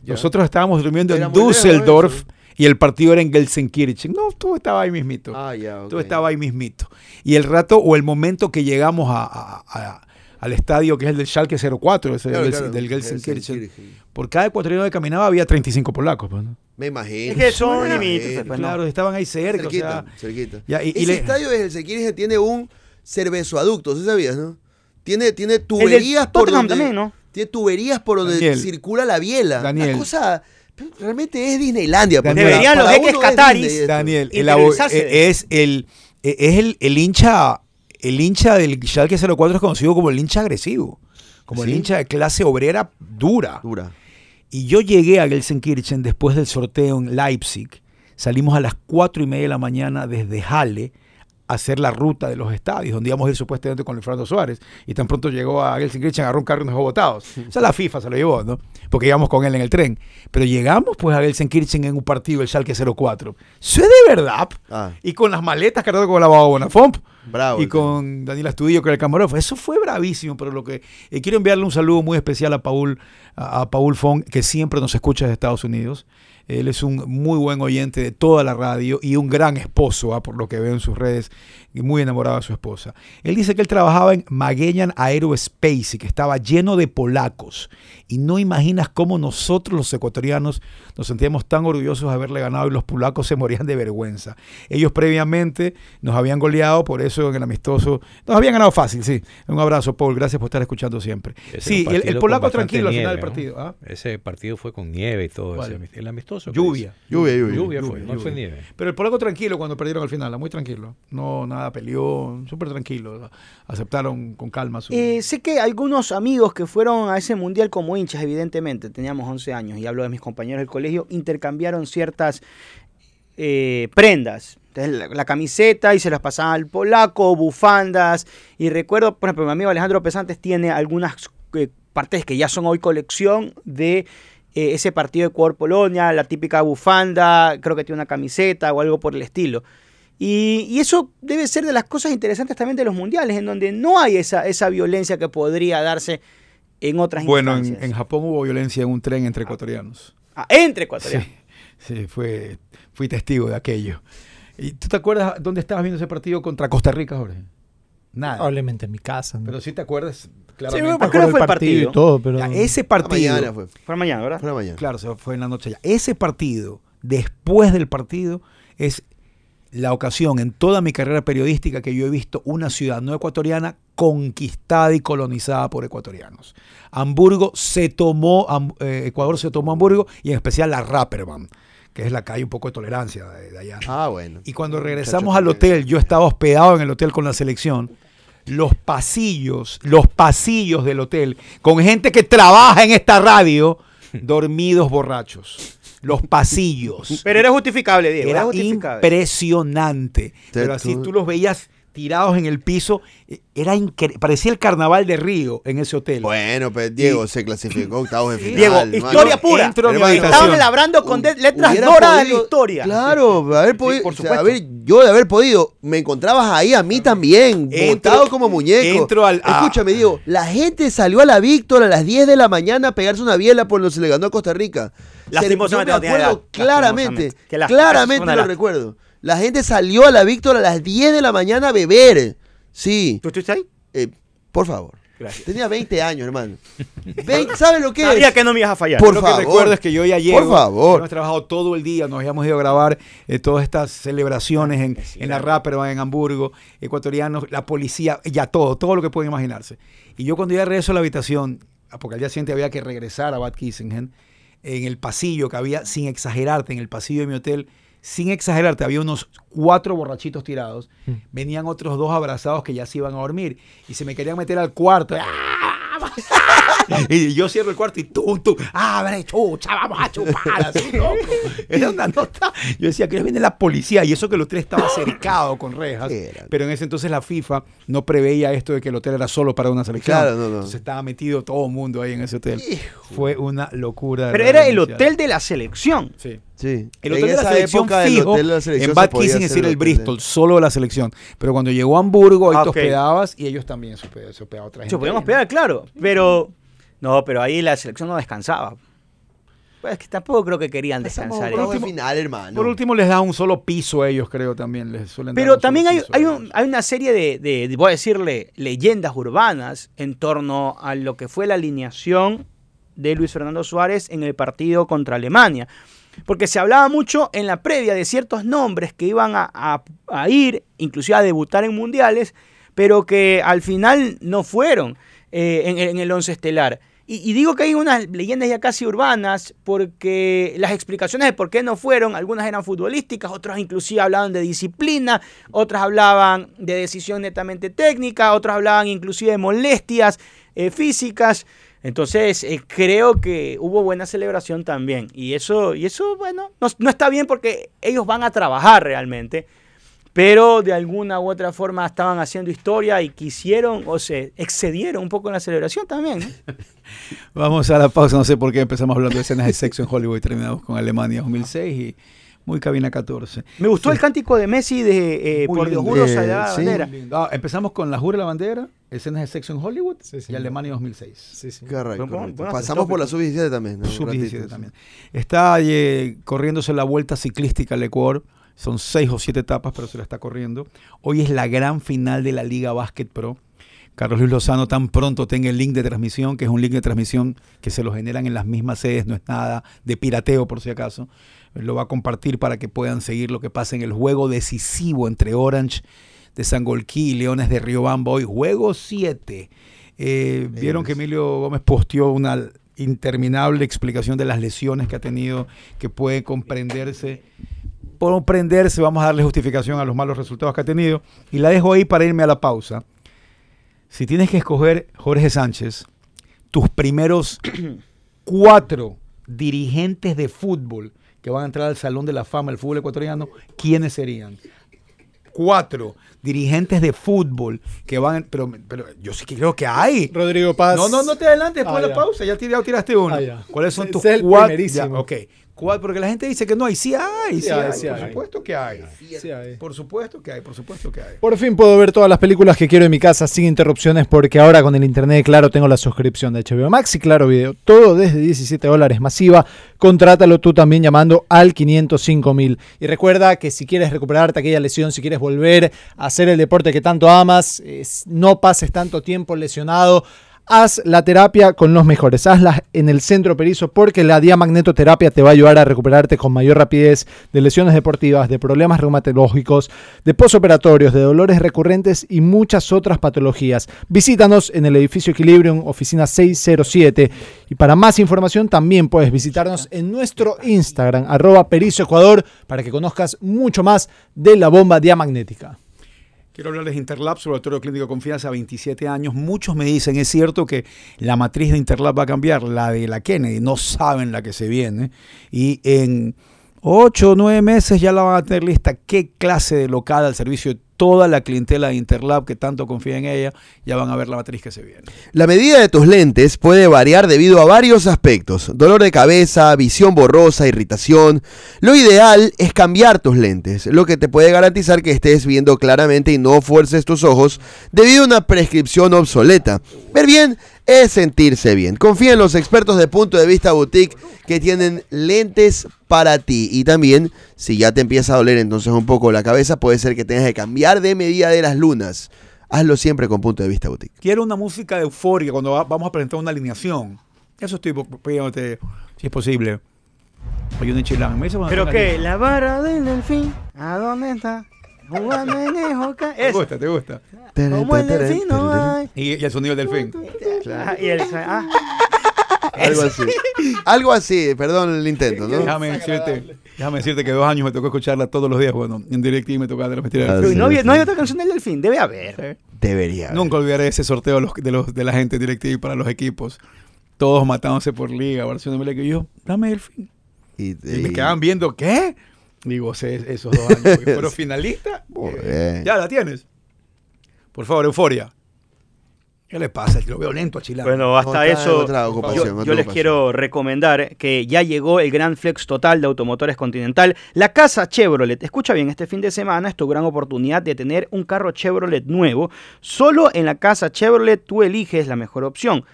Ya. nosotros estábamos durmiendo Era en Düsseldorf y el partido era en Gelsenkirchen. No, todo estaba ahí mismito. Ah, ya, ok. Todo estaba ahí mismito. Y el rato o el momento que llegamos a- a- a- al estadio que es el del Schalke 04, ese Claro, del, claro, del Gelsenkirchen, Gelsenkirchen. por cada ecuatoriano que caminaba había 35 polacos. pues, ¿no? Me imagino. Es que son limítrofes, pues, no. Claro, estaban ahí cerca. o Cerquita, sea, cerquita. ya, y- y Ese le- estadio de Helsinki tiene un cervezoaducto, ¿sí sabías, no? Tiene, tiene El del tuberías por Tottenham donde... también, ¿no? Tiene tuberías por donde Daniel. circula la biela. Daniel. Una cosa... Realmente es Disneylandia. pues. Daniel. Deberían Para los es cataris. Daniel, el eh, es el eh, es el, el hincha el hincha del Schalke 04 es conocido como el hincha agresivo, como el hincha de clase obrera dura. Dura. Y yo llegué a Gelsenkirchen después del sorteo en Leipzig. Salimos a las cuatro y media de la mañana desde Halle hacer la ruta de los estadios, donde íbamos a ir supuestamente con Fernando Suárez. Y tan pronto llegó a Gelsenkirchen, agarró un carro y nos dejó botados. O sea, la FIFA se lo llevó, ¿no? Porque íbamos con él en el tren. Pero llegamos pues a Gelsenkirchen en un partido del Schalke 04. Eso es de verdad. Ah, Y con las maletas cargadas con la Bonafont bravo. y con Daniel Astudillo, que era el camarógrafo. Eso fue bravísimo, pero lo que eh, quiero enviarle un saludo muy especial a Paul, a, a Paul Fong, que siempre nos escucha desde Estados Unidos. Él es un muy buen oyente de toda la radio y un gran esposo, ah, por lo que veo en sus redes, y muy enamorado de su esposa. Él dice que él trabajaba en Magellan Aerospace y que estaba lleno de polacos. Y no imaginas cómo nosotros los ecuatorianos nos sentíamos tan orgullosos de haberle ganado y los polacos se morían de vergüenza. Ellos previamente nos habían goleado, por eso en el amistoso nos habían ganado fácil, sí. Un abrazo, Paul, gracias por estar escuchando siempre. Ese sí, el, polaco tranquilo al final del ¿no? partido. ¿ah? Ese partido fue con nieve y todo. El amistoso. Lluvia. Lluvia, lluvia. Lluvia fue, lluvia, no fue nieve. Pero el polaco tranquilo cuando perdieron al final, muy tranquilo. No, nada peleó, súper tranquilo. Aceptaron con calma su... Eh, sé que algunos amigos que fueron a ese mundial como hinchas, evidentemente, teníamos 11 años y hablo de mis compañeros del colegio, intercambiaron ciertas eh, prendas. Entonces, la, camiseta y se las pasaban al polaco, bufandas. Y recuerdo, por ejemplo, mi amigo Alejandro Pesantes tiene algunas eh, partes que ya son hoy colección de ese partido de Ecuador-Polonia, la típica bufanda, creo que tiene una camiseta o algo por el estilo. Y, y eso debe ser de las cosas interesantes también de los mundiales, en donde no hay esa, esa violencia que podría darse en otras bueno, en, instancias. en Japón hubo violencia en un tren entre ecuatorianos. Ah, entre ecuatorianos. Sí, sí, fue, fui testigo de aquello. ¿Y tú te acuerdas dónde estabas viendo ese partido contra Costa Rica, Jorge? Nada. Probablemente en mi casa. ¿no? Pero sí te acuerdas Sí, claramente. me Me acuerdo fue del el partido. y todo, pero Ya, ese Ah, partido. mañana fue. Fue mañana, ¿verdad? Fue mañana. Claro, se fue en la noche ya. Ese partido, después del partido, es la ocasión en toda mi carrera periodística que yo he visto una ciudad no ecuatoriana conquistada y colonizada por ecuatorianos. Hamburgo se tomó, eh, Ecuador se tomó Hamburgo y en especial la Rapperman, que es la calle un poco de tolerancia de, de allá. Ah, bueno. Y cuando Muchacho regresamos al hotel, yo estaba hospedado en el hotel con la selección. Los pasillos, los pasillos del hotel, con gente que trabaja en esta radio, dormidos borrachos. Los pasillos. Pero era justificable, Diego. Era, Era justificable. impresionante. Te- Pero así tú- tú los veías tirados en el piso. Eh, Era parecía el carnaval de Río en ese hotel. Bueno, pues Diego se clasificó octavos de final. Diego, historia pura. Estaban labrando con letras doradas de la historia. Claro, haber podido, por o sea, haber- yo de haber podido, me encontrabas ahí a mí también, Entro- botado como muñeco. entro al- a- Escúchame, Diego, la gente salió a la Víctor a las 10 de la mañana a pegarse una biela por lo que se le ganó a Costa Rica. Se- Lastimosamente yo no me acuerdo claramente, claramente lo recuerdo. La gente salió a la Víctor a las 10 de la mañana a beber. Sí, ¿Tú estuviste ahí? eh, por favor. Gracias. Tenía 20 años, hermano. 20, ¿Sabes lo que Sabía es? que no me ibas a fallar. Por lo favor. que recuerdo es que yo ya llego. Por favor. Hemos trabajado todo el día, nos habíamos ido a grabar eh, todas estas celebraciones en, en la Rapperman en Hamburgo, ecuatorianos, la policía, ya todo, todo lo que pueden imaginarse. Y yo cuando ya regreso a la habitación, ah, porque al día siguiente había que regresar a Bad Kissingen, en el pasillo que había, sin exagerarte, en el pasillo de mi hotel, sin exagerarte, había unos cuatro borrachitos tirados. Venían otros dos abrazados que ya se iban a dormir y se me querían meter al cuarto. ¡Ah! y yo cierro el cuarto y tú, tú, abre, chucha, vamos a chupar. Así, loco. Era una nota. Yo decía que viene la policía y eso que el hotel estaba cercado con rejas. Era. Pero en ese entonces la FIFA no preveía esto de que el hotel era solo para una selección. Claro, no, no. Entonces estaba metido todo el mundo ahí en ese hotel. Fue una locura. Pero era el hotel de la selección. Sí. Sí. El En hotel de la esa selección fijo, hotel de la selección en Bad Kissing es el Bristol, solo de la selección. Pero cuando llegó a Hamburgo, ahí Ah, te ok. hospedabas y ellos también se hospedaban, se hospedaba otra gente. Se podían ¿no? hospedar, claro. Pero. No, pero ahí la selección no descansaba. Pues es que tampoco creo que querían descansar. de final, hermano. Por último, les da un solo piso a ellos, creo, también. Les suelen dar Pero también hay, un- una serie de, de- de, voy a decirle, leyendas urbanas en torno a lo que fue la alineación de Luis Fernando Suárez en el partido contra Alemania. Porque se hablaba mucho en la previa de ciertos nombres que iban a, a- a ir, inclusive a debutar en mundiales, pero que al final no fueron eh, en, en el once estelar. Y, y digo que hay unas leyendas ya casi urbanas porque las explicaciones de por qué no fueron, algunas eran futbolísticas, otras inclusive hablaban de disciplina, otras hablaban de decisión netamente técnica, otras hablaban inclusive de molestias eh, físicas. Entonces eh, creo que hubo buena celebración también. Y eso, y eso bueno, no, no está bien porque ellos van a trabajar realmente pero de alguna u otra forma estaban haciendo historia y quisieron o se excedieron un poco en la celebración también. ¿no? Vamos a la pausa. No sé por qué empezamos hablando de escenas de sexo en Hollywood y terminamos con Alemania 2006 y muy cabina 14. Me gustó el cántico de Messi de eh, Por Dios juro, sagrada sí. bandera. Ah, empezamos con La Jura la Bandera, escenas de sexo en Hollywood Sí, sí. y Alemania 2006. Sí, sí. Correcto, Bueno, correcto. bueno, Pasamos por la tópico. sub-17 también. ¿no? Un Sub-17 ratito, también. Está eh, corriéndose la vuelta ciclística al Ecuador. Son seis o siete etapas, pero se la está corriendo. Hoy es la gran final de la Liga Basket Pro. Carlos Luis Lozano tan pronto tenga el link de transmisión, que es un link de transmisión que se lo generan en las mismas sedes, no es nada de pirateo por si acaso. Lo va a compartir para que puedan seguir lo que pasa en el juego decisivo entre Orange de Sangolquí y Leones de Riobamba hoy. Juego 7. Eh, Vieron que Emilio Gómez posteó una interminable explicación de las lesiones que ha tenido, que puede comprenderse. Por comprenderse, vamos a darle justificación a los malos resultados que ha tenido. Y la dejo ahí para irme a la pausa. Si tienes que escoger, Jorge Sánchez, tus primeros cuatro dirigentes de fútbol que van a entrar al Salón de la Fama del fútbol ecuatoriano, ¿quiénes serían? Cuatro dirigentes de fútbol que van, pero, pero yo sí que creo que hay. Rodrigo Paz. No, no, no te adelantes después Ah, de la ya. pausa, ya, tir- ya tiraste uno. Ah. ¿Cuáles son tus cuatro? Ya, ok. ¿Cuál? Porque la gente dice que no hay. Sí hay, sí, Sí hay, hay, sí por hay. supuesto que hay. Sí, ahí. Por supuesto que hay, por supuesto que hay. Por fin puedo ver todas las películas que quiero en mi casa sin interrupciones porque ahora con el internet, claro, tengo la suscripción de HBO Max y Claro Video. Todo desde 17 dólares masiva. Contrátalo tú también llamando al 505.000. Y recuerda que si quieres recuperarte aquella lesión, si quieres volver a hacer el deporte que tanto amas, no pases tanto tiempo lesionado. Haz la terapia con los mejores. Hazla en el centro Perizo porque la diamagnetoterapia te va a ayudar a recuperarte con mayor rapidez de lesiones deportivas, de problemas reumatológicos, de posoperatorios, de dolores recurrentes y muchas otras patologías. Visítanos en el edificio Equilibrium, oficina 607. Y para más información también puedes visitarnos en nuestro Instagram, arroba para que conozcas mucho más de la bomba diamagnética. Quiero hablarles de Interlab, Laboratorio Clínico de Confianza, 27 años. Muchos me dicen, es cierto que la matriz de Interlab va a cambiar, la de la Kennedy, no saben la que se viene. Y en 8 o 9 meses ya la van a tener lista qué clase de local al servicio de toda la clientela de Interlab que tanto confía en ella, ya van a ver la matriz que se viene. La medida de tus lentes puede variar debido a varios aspectos. Dolor de cabeza, visión borrosa, irritación. Lo ideal es cambiar tus lentes, lo que te puede garantizar que estés viendo claramente y no fuerces tus ojos debido a una prescripción obsoleta. Ver bien es sentirse bien. Confía en los expertos de punto de vista boutique que tienen lentes para ti. Y también, si ya te empieza a doler entonces un poco la cabeza, puede ser que tengas que cambiar de medida de las lunas. Hazlo siempre con punto de vista boutique. Quiero una música de euforia cuando va- vamos a presentar una alineación. Eso estoy pidiéndote, si es posible. Hay un enchilán. ¿Me ¿Pero qué? La vara del delfín, ¿a dónde está? Jugando en el hoca- ¿Te gusta? ¿Te gusta? Como el delfín no hay. Y, y el sonido del delfín. Y el- ah, Algo así. Algo así, perdón el intento, ¿no? Déjame decirte, déjame decirte que dos años me tocó escucharla todos los días. Bueno, en DirecTV me tocaba Ah, delfín. Uy, no, no hay otra canción del delfín, debe haber. Debería. Nunca olvidaré ese sorteo de, los, de, los, de la gente de DirecTV para los equipos. Todos matándose por liga, Barcelona que yo, dame delfín. Y, Y me y- quedaban viendo, ¿qué? Digo, "Se- esos dos años, finalistas. Muy eh, ya la tienes. Por favor, euforia. ¿Qué le pasa? Lo veo lento a Chilán. Bueno, hasta eso yo, yo les quiero recomendar que ya llegó el gran flex total de Automotores Continental. La casa Chevrolet, escucha bien, este fin de semana es tu gran oportunidad de tener un carro Chevrolet nuevo. Solo en la casa Chevrolet tú eliges la mejor opción.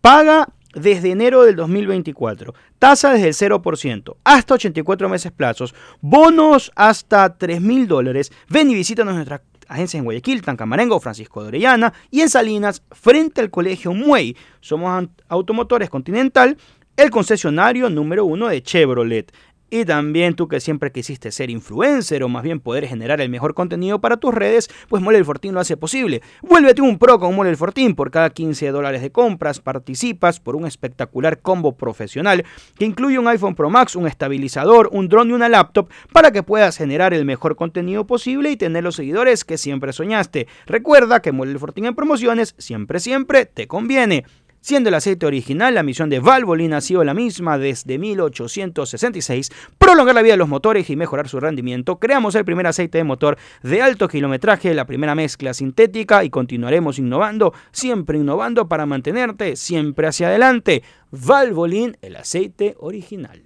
Paga desde enero del 2024. Tasa desde el 0%. Hasta 84 meses plazos. Bonos hasta 3 mil dólares. Ven y visítanos nuestras agencias en Guayaquil, Tancamarengo, Francisco de Orellana y en Salinas, frente al Colegio Muey. Somos Automotores Continental, el concesionario número uno de Chevrolet. Y también tú que siempre quisiste ser influencer o más bien poder generar el mejor contenido para tus redes, pues Mole el Fortín lo hace posible. Vuélvete un pro con Mole el Fortín. Por cada 15 dólares de compras participas por un espectacular combo profesional que incluye un iPhone Pro Max, un estabilizador, un dron y una laptop para que puedas generar el mejor contenido posible y tener los seguidores que siempre soñaste. Recuerda que Mole el Fortín en promociones siempre, siempre te conviene. Siendo el aceite original, la misión de Valvoline ha sido la misma desde 1866, prolongar la vida de los motores y mejorar su rendimiento. Creamos el primer aceite de motor de alto kilometraje, la primera mezcla sintética y continuaremos innovando, siempre innovando para mantenerte siempre hacia adelante. Valvoline, el aceite original.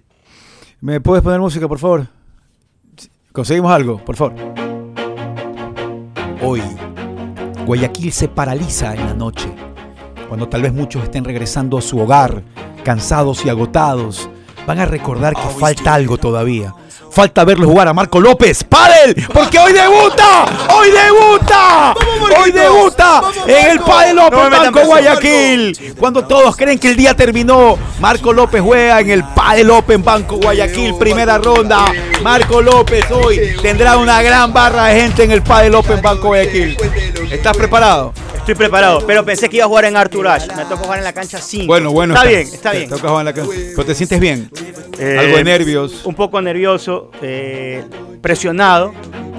¿Me puedes poner música, por favor? Conseguimos algo, por favor. Hoy, Guayaquil se paraliza en la noche, cuando tal vez muchos estén regresando a su hogar, cansados y agotados. Van a recordar que falta algo todavía. Falta verlo jugar a Marco López. ¡Pádel! ¡Porque hoy debuta! ¡Hoy debuta! ¡Hoy debuta en el Padel Open No Banco. Guayaquil! Cuando todos creen que el día terminó, Marco López juega en el Padel Open Banco Guayaquil, primera ronda. Marco López hoy tendrá una gran barra de gente en el Padel Open Banco Guayaquil. ¿Estás preparado? Estoy preparado, pero pensé que iba a jugar en Arthur Ashe. Me tocó jugar en la cancha 5. Bueno, bueno. Está bien, está bien. Te toca jugar en la can- Pero te sientes bien. Eh, Algo de nervios. Un poco nervioso, eh, presionado.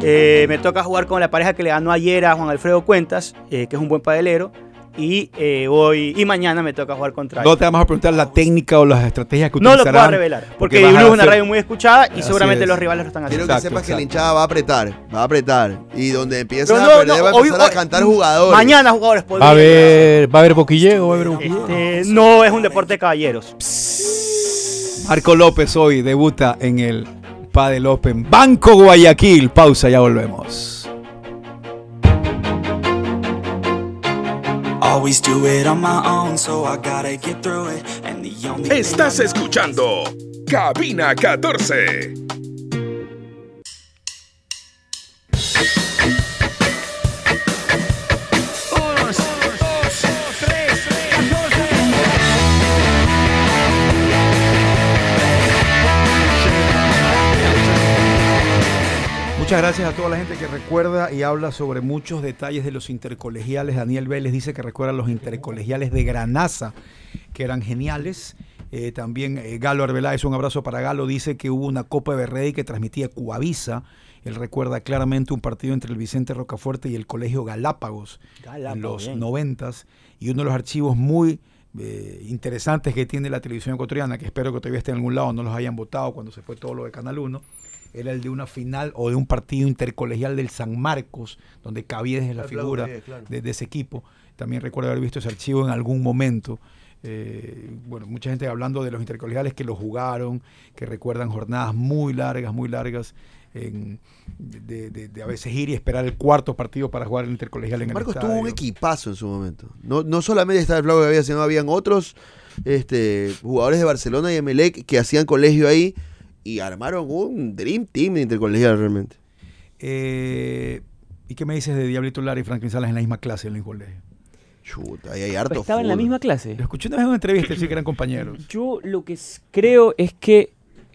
Eh, me toca jugar con la pareja que le ganó ayer a Juan Alfredo Cuentas, que es un buen padelero. Y eh, hoy y mañana me toca jugar contra No él. te vamos a preguntar la técnica o las estrategias que No lo utilizarán. puedo revelar, porque, a Blue es una radio muy escuchada y Así seguramente es. los rivales lo están Quiero haciendo. que Exacto, sepas que la hinchada va a apretar, va a apretar. Y donde empieza a no, perder no, va a hoy- empezar a cantar jugadores. Mañana jugadores Va a podrían. haber, va a haber boquilleo, va a haber boquilleo. Este, no es un deporte de caballeros. Marco López hoy debuta en el Padel Open Banco Guayaquil. Pausa, ya volvemos. Always do it on my own, so I gotta get through it. And the only Estás escuchando Cabina 14. Muchas gracias a toda la gente que recuerda y habla sobre muchos detalles de los intercolegiales. Daniel Vélez dice que recuerda los intercolegiales de Granaza, que eran geniales. Eh, también eh, Galo Arbeláez, un abrazo para Galo, dice que hubo una Copa de Rey que transmitía Cuavisa. Él recuerda claramente un partido entre el Vicente Rocafuerte y el Colegio Galápagos en los noventas. Y uno de los archivos muy eh, interesantes que tiene la televisión ecuatoriana, que espero que todavía esté en algún lado, no los hayan votado cuando se fue todo lo de Canal 1, era el de una final o de un partido intercolegial del San Marcos, donde Caviedes es la figura Caviedes, claro. de, de ese equipo. También recuerdo haber visto ese archivo en algún momento. Eh, bueno, mucha gente hablando de los intercolegiales que lo jugaron, que recuerdan jornadas muy largas, muy largas, en- de, de- de a veces ir y esperar el cuarto partido para jugar el intercolegial en el Marcos estadio. tuvo un equipazo en su momento. No, no solamente estaba el Flaco Gaviria, sino habían otros este, jugadores de Barcelona y Emelec que hacían colegio ahí y armaron un Dream Team de intercolegial realmente. Eh, ¿Y qué me dices de Diablito Lara y Franklin Salas en la misma clase en el mismo colegio? Chuta, ahí hay harto Estaba en la misma clase. Lo escuché una vez en una entrevista, sí que eran compañeros. Yo lo que creo es que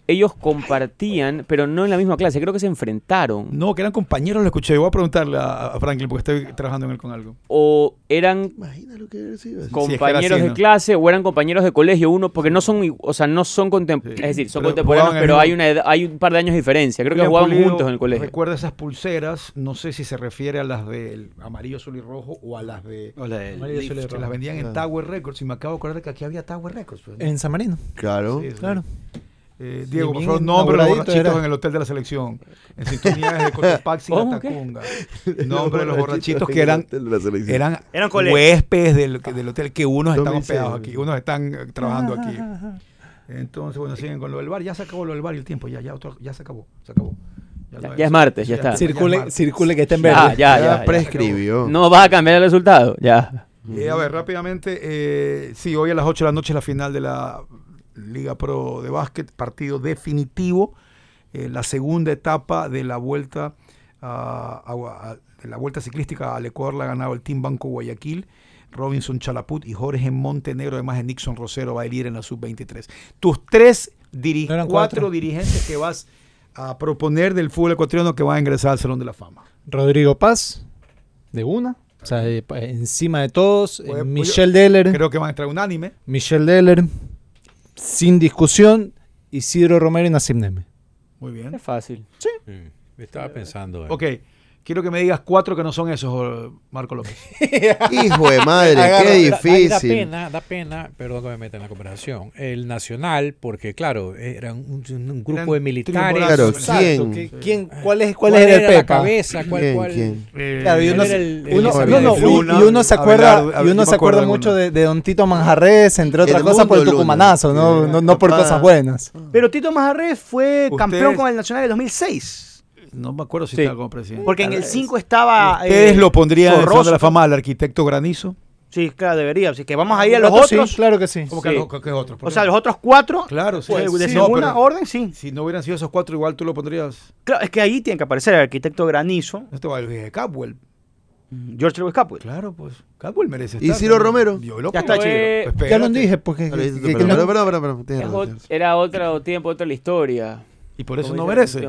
ellos compartían, pero no en la misma clase, creo que se enfrentaron. No, que eran compañeros, lo escuché. Voy a preguntarle a, a Franklin porque estoy trabajando en él con algo. O eran lo que. Sí, es compañeros así, de ¿no? clase o eran compañeros de colegio, uno, porque no son, o sea, no son contemporáneos, Sí. es decir, son Pero contemporáneos, pero hay, una edad- hay un par de años de diferencia. Creo que jugaban Pulido juntos en el colegio. Recuerda esas pulseras, no sé si se refiere a las del amarillo, azul y rojo o a las de... O la del Amarillo, azul y que rojo. las vendían en. Tower Records y me acabo de acordar que aquí había Tower Records. pues, ¿no? En San Marino. Claro. Sí, sí. Claro. Eh, Diego, por favor, nombre los borrachitos era. en el hotel de la selección. En sintonía desde Cotopaxi a. Tacunga. Nombre de los borrachitos que eran eran huéspedes del, hotel que unos están 2006, hospedados aquí, unos están eh, trabajando aquí. Entonces, bueno, siguen con lo del bar. Ya se acabó lo del bar y el tiempo. Ya, ya, otro- ya se acabó. Se acabó. Ya- es martes, ya está. Circule, circule que está en verde. ya, Ya, ya, ya. prescribió. No vas a cambiar el resultado, ya. Eh, a ver, rápidamente, eh, sí, hoy a las 8 de la noche es la final de la Liga Pro de Básquet, partido definitivo, eh, la segunda etapa de la vuelta a- a- a- de la vuelta ciclística al Ecuador la ha ganado el Team Banco Guayaquil. Robinson Chalaput y Jorge Montenegro, además de Nixon Rosero, va a ir en la sub-23. Tus tres, diri- No cuatro cuatro. dirigentes que vas a proponer del fútbol ecuatoriano que van a ingresar al Salón de la Fama. Rodrigo Paz, de una. O sea, encima de todos. Pues, eh, pues, Michel Deller. Creo que van a entrar unánime. Michel Deller. Sin discusión. Isidro Romero y Nassim Neme. Muy bien. Es fácil. Mm, Estaba pensando. en- Ok, quiero que me digas cuatro que no son esos, eh, Marco López. Hijo de madre, qué Da- ahí Da difícil. pena, da pena, perdón que me meta en la conversación. El Nacional, porque claro, era un, grupo Eran de militares. Claro, Exacto, ¿quién? ¿Qué- quién- ¿Cuál es, ¿Cuál, cuál es el era la Pepa? cabeza? ¿Cuál, ¿Quién, cuál? quién? Claro, y uno, era el- el uno- no, y- Luna, y uno se acuerda, Abelardo, y uno se acuerda mucho de, de Don Tito Manjarres, entre otras cosas por el Luna. tucumanazo, no, no, no por cosas buenas. Pero Tito Majarres fue Ustedes- campeón con el Nacional de 2006. No me acuerdo si Sí. estaba como presidente. Porque en el 5 estaba. Ustedes eh, lo pondrían en de la. Fama al arquitecto Granizo. Sí, claro, debería. Así que vamos a ir a los Otros sí, claro que sí. ¿Cómo Sí. que, otros? O sea, los otros cuatro. Claro, sí. pues, de Sí, segunda orden, sí. Si no hubieran sido esos cuatro, igual tú lo pondrías. Claro, es que ahí tiene que aparecer el arquitecto Granizo, Esto va a de Capwell. George Lewis Capwell. Claro, pues. Capwell merece ¿Y estar. Ciro también. Romero? Yo loco. Ya está, chico. Pues Ya lo dije, porque Pero, pero, era otro tiempo, otra la historia. Y por eso no merece.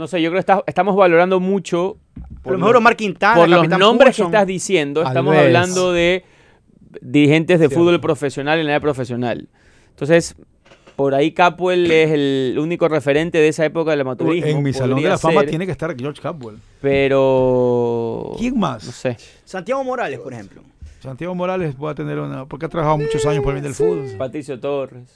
No sé, yo creo que está- estamos valorando mucho. A lo mejor Omar Quintana, por los nombres que estás diciendo, estamos hablando de dirigentes de fútbol profesional en la área profesional. Entonces, por ahí Capwell es el único referente de esa época del amateurismo. En mi Salón de la Fama ser, tiene que estar George Capwell. Pero... ¿Quién más? No sé. Santiago Morales, por ejemplo. Santiago Morales va a tener una. Porque ha trabajado muchos años por el bien del fútbol. Patricio Torres.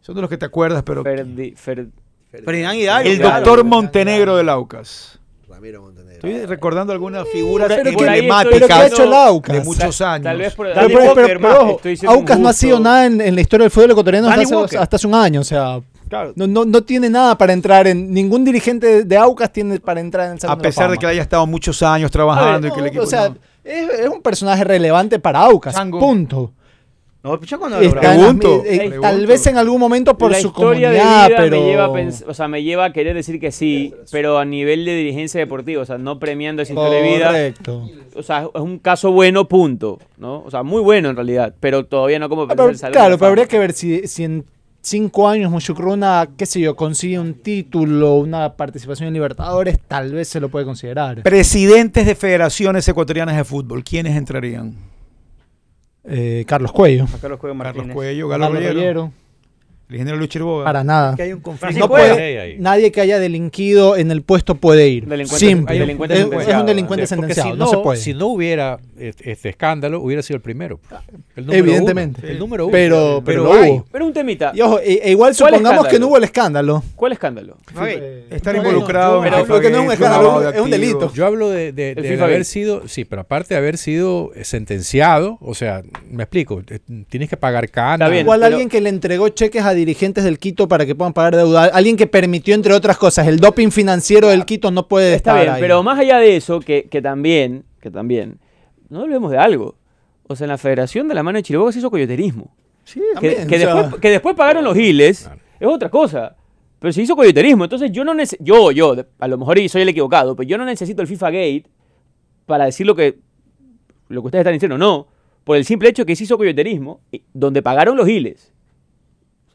Son de los que te acuerdas, pero. Ferdi- Fer- Ferdinand Hidalgo. El Claro. doctor Montenegro del Aucas. Ramiro Montenegro. Estoy recordando alguna figura Pero por ahí estoy ¿Pero qué ha emblemática hecho el Aucas? de muchos años. Tal vez por Danny pero- pero- Walker, pero ojo, Aucas no ha sido nada en, en la historia del fútbol ecuatoriano hasta hace, Walker. hasta hace un año. O sea, Claro. no, no, no tiene nada para entrar en. Ningún dirigente de, Aucas tiene para entrar en el Salón A pesar de que haya estado muchos años trabajando ver, y que el equipo. o sea, no. es, es un personaje relevante para Aucas. Chango. Punto. No, picha cuando las eh, pregunto. Tal vez en algún momento por la su historia de comunidad, vida pero. me lleva a o sea, me lleva a querer decir que sí, pero a nivel de dirigencia deportiva, o sea, no premiando esa historia de vida, Correcto. o sea, es un caso bueno, punto, ¿no? O sea, muy bueno en realidad, pero todavía no como Ah, para pero- el Salón de claro, la pero Fama. habría que ver si, si en cinco años Mushukruna, qué sé yo, consigue un título, una participación en Libertadores, tal vez se lo puede considerar. Presidentes de federaciones ecuatorianas de fútbol, ¿quiénes entrarían? Eh, Carlos Cuello. Carlos Cuello Carlos Martínez. Cuello, Galo Carlos Rollero. Rollero. El ingeniero Luis Chiriboga. Para nada. Que hay un conflicto. Francisco No puede, nadie que haya delinquido en el puesto puede ir. Delincuente- Simple. delincuente es, es un delincuente sentenciado, si no, se puede. Si no hubiera este, este escándalo, hubiera sido el primero. El número Evidentemente. uno, el número uno. Pero- pero lo hay. hubo. Pero un temita. Y ojo, e- e igual ¿Cuál supongamos que no hubo el escándalo. ¿Cuál escándalo? Estar No, involucrado no, en pero que no es un escándalo, es delito. Yo hablo de, de- haber sido, sí, pero aparte de haber sido eh, sentenciado, o sea, me explico, eh, tienes que pagar cana. Igual pero- alguien que le entregó cheques a dirigentes del Quito para que puedan pagar deuda. Alguien que permitió, entre otras cosas, el doping financiero del Quito no puede Está estar bien, ahí. pero más allá de eso, que, que también, que también, no olvidemos de algo. O sea, en la Federación de la Mano de Chiriboga se hizo coyoterismo. Sí, Que, también, que o sea, después, que después pagaron los giles, Claro. es otra cosa. Pero se hizo coyoterismo. Entonces yo no necesito, yo, yo, a lo mejor y soy el equivocado, pero yo no necesito el FIFA Gate para decir lo que, lo que ustedes están diciendo, no. Por el simple hecho que se hizo coyoterismo, donde pagaron los giles.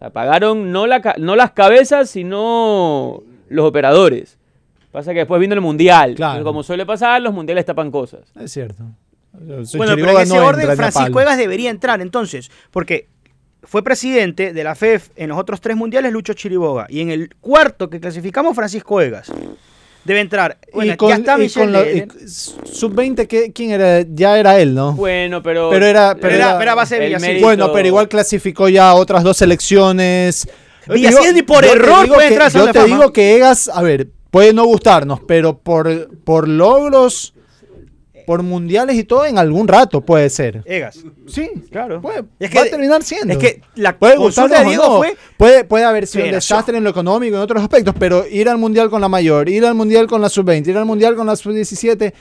Sea, pagaron no, la, ca- no las cabezas, sino los operadores. Pasa que después vino el mundial. Claro. Como suele pasar, los mundiales tapan cosas. Es cierto. Bueno, pero en ese no orden Francisco. Egas debería entrar entonces, porque fue presidente de la FEF en los otros tres mundiales Lucho Chiriboga y en el cuarto que clasificamos Francisco Egas. Debe entrar. Bueno, y con, ya está y Michel con la- Leder. y sub-20, ¿qué- ¿quién era? Ya era él, ¿no? Bueno, pero. Pero era- pero era- era- pero a base de mérito- Bueno, pero igual clasificó ya otras dos selecciones. Villasís Digo, ni por error puede entrar Yo te digo que Egas, a ver, puede no gustarnos, pero por, por logros, por mundiales y todo, en algún rato puede ser. Egas. Sí, Claro. puede, Es va a terminar siendo. Es que la Puede consulta de Diego no. fue Puede, puede haber sido un desastre en lo económico, en otros aspectos, pero ir al mundial con la mayor, ir al mundial con la sub-20, ir al mundial con la sub-17,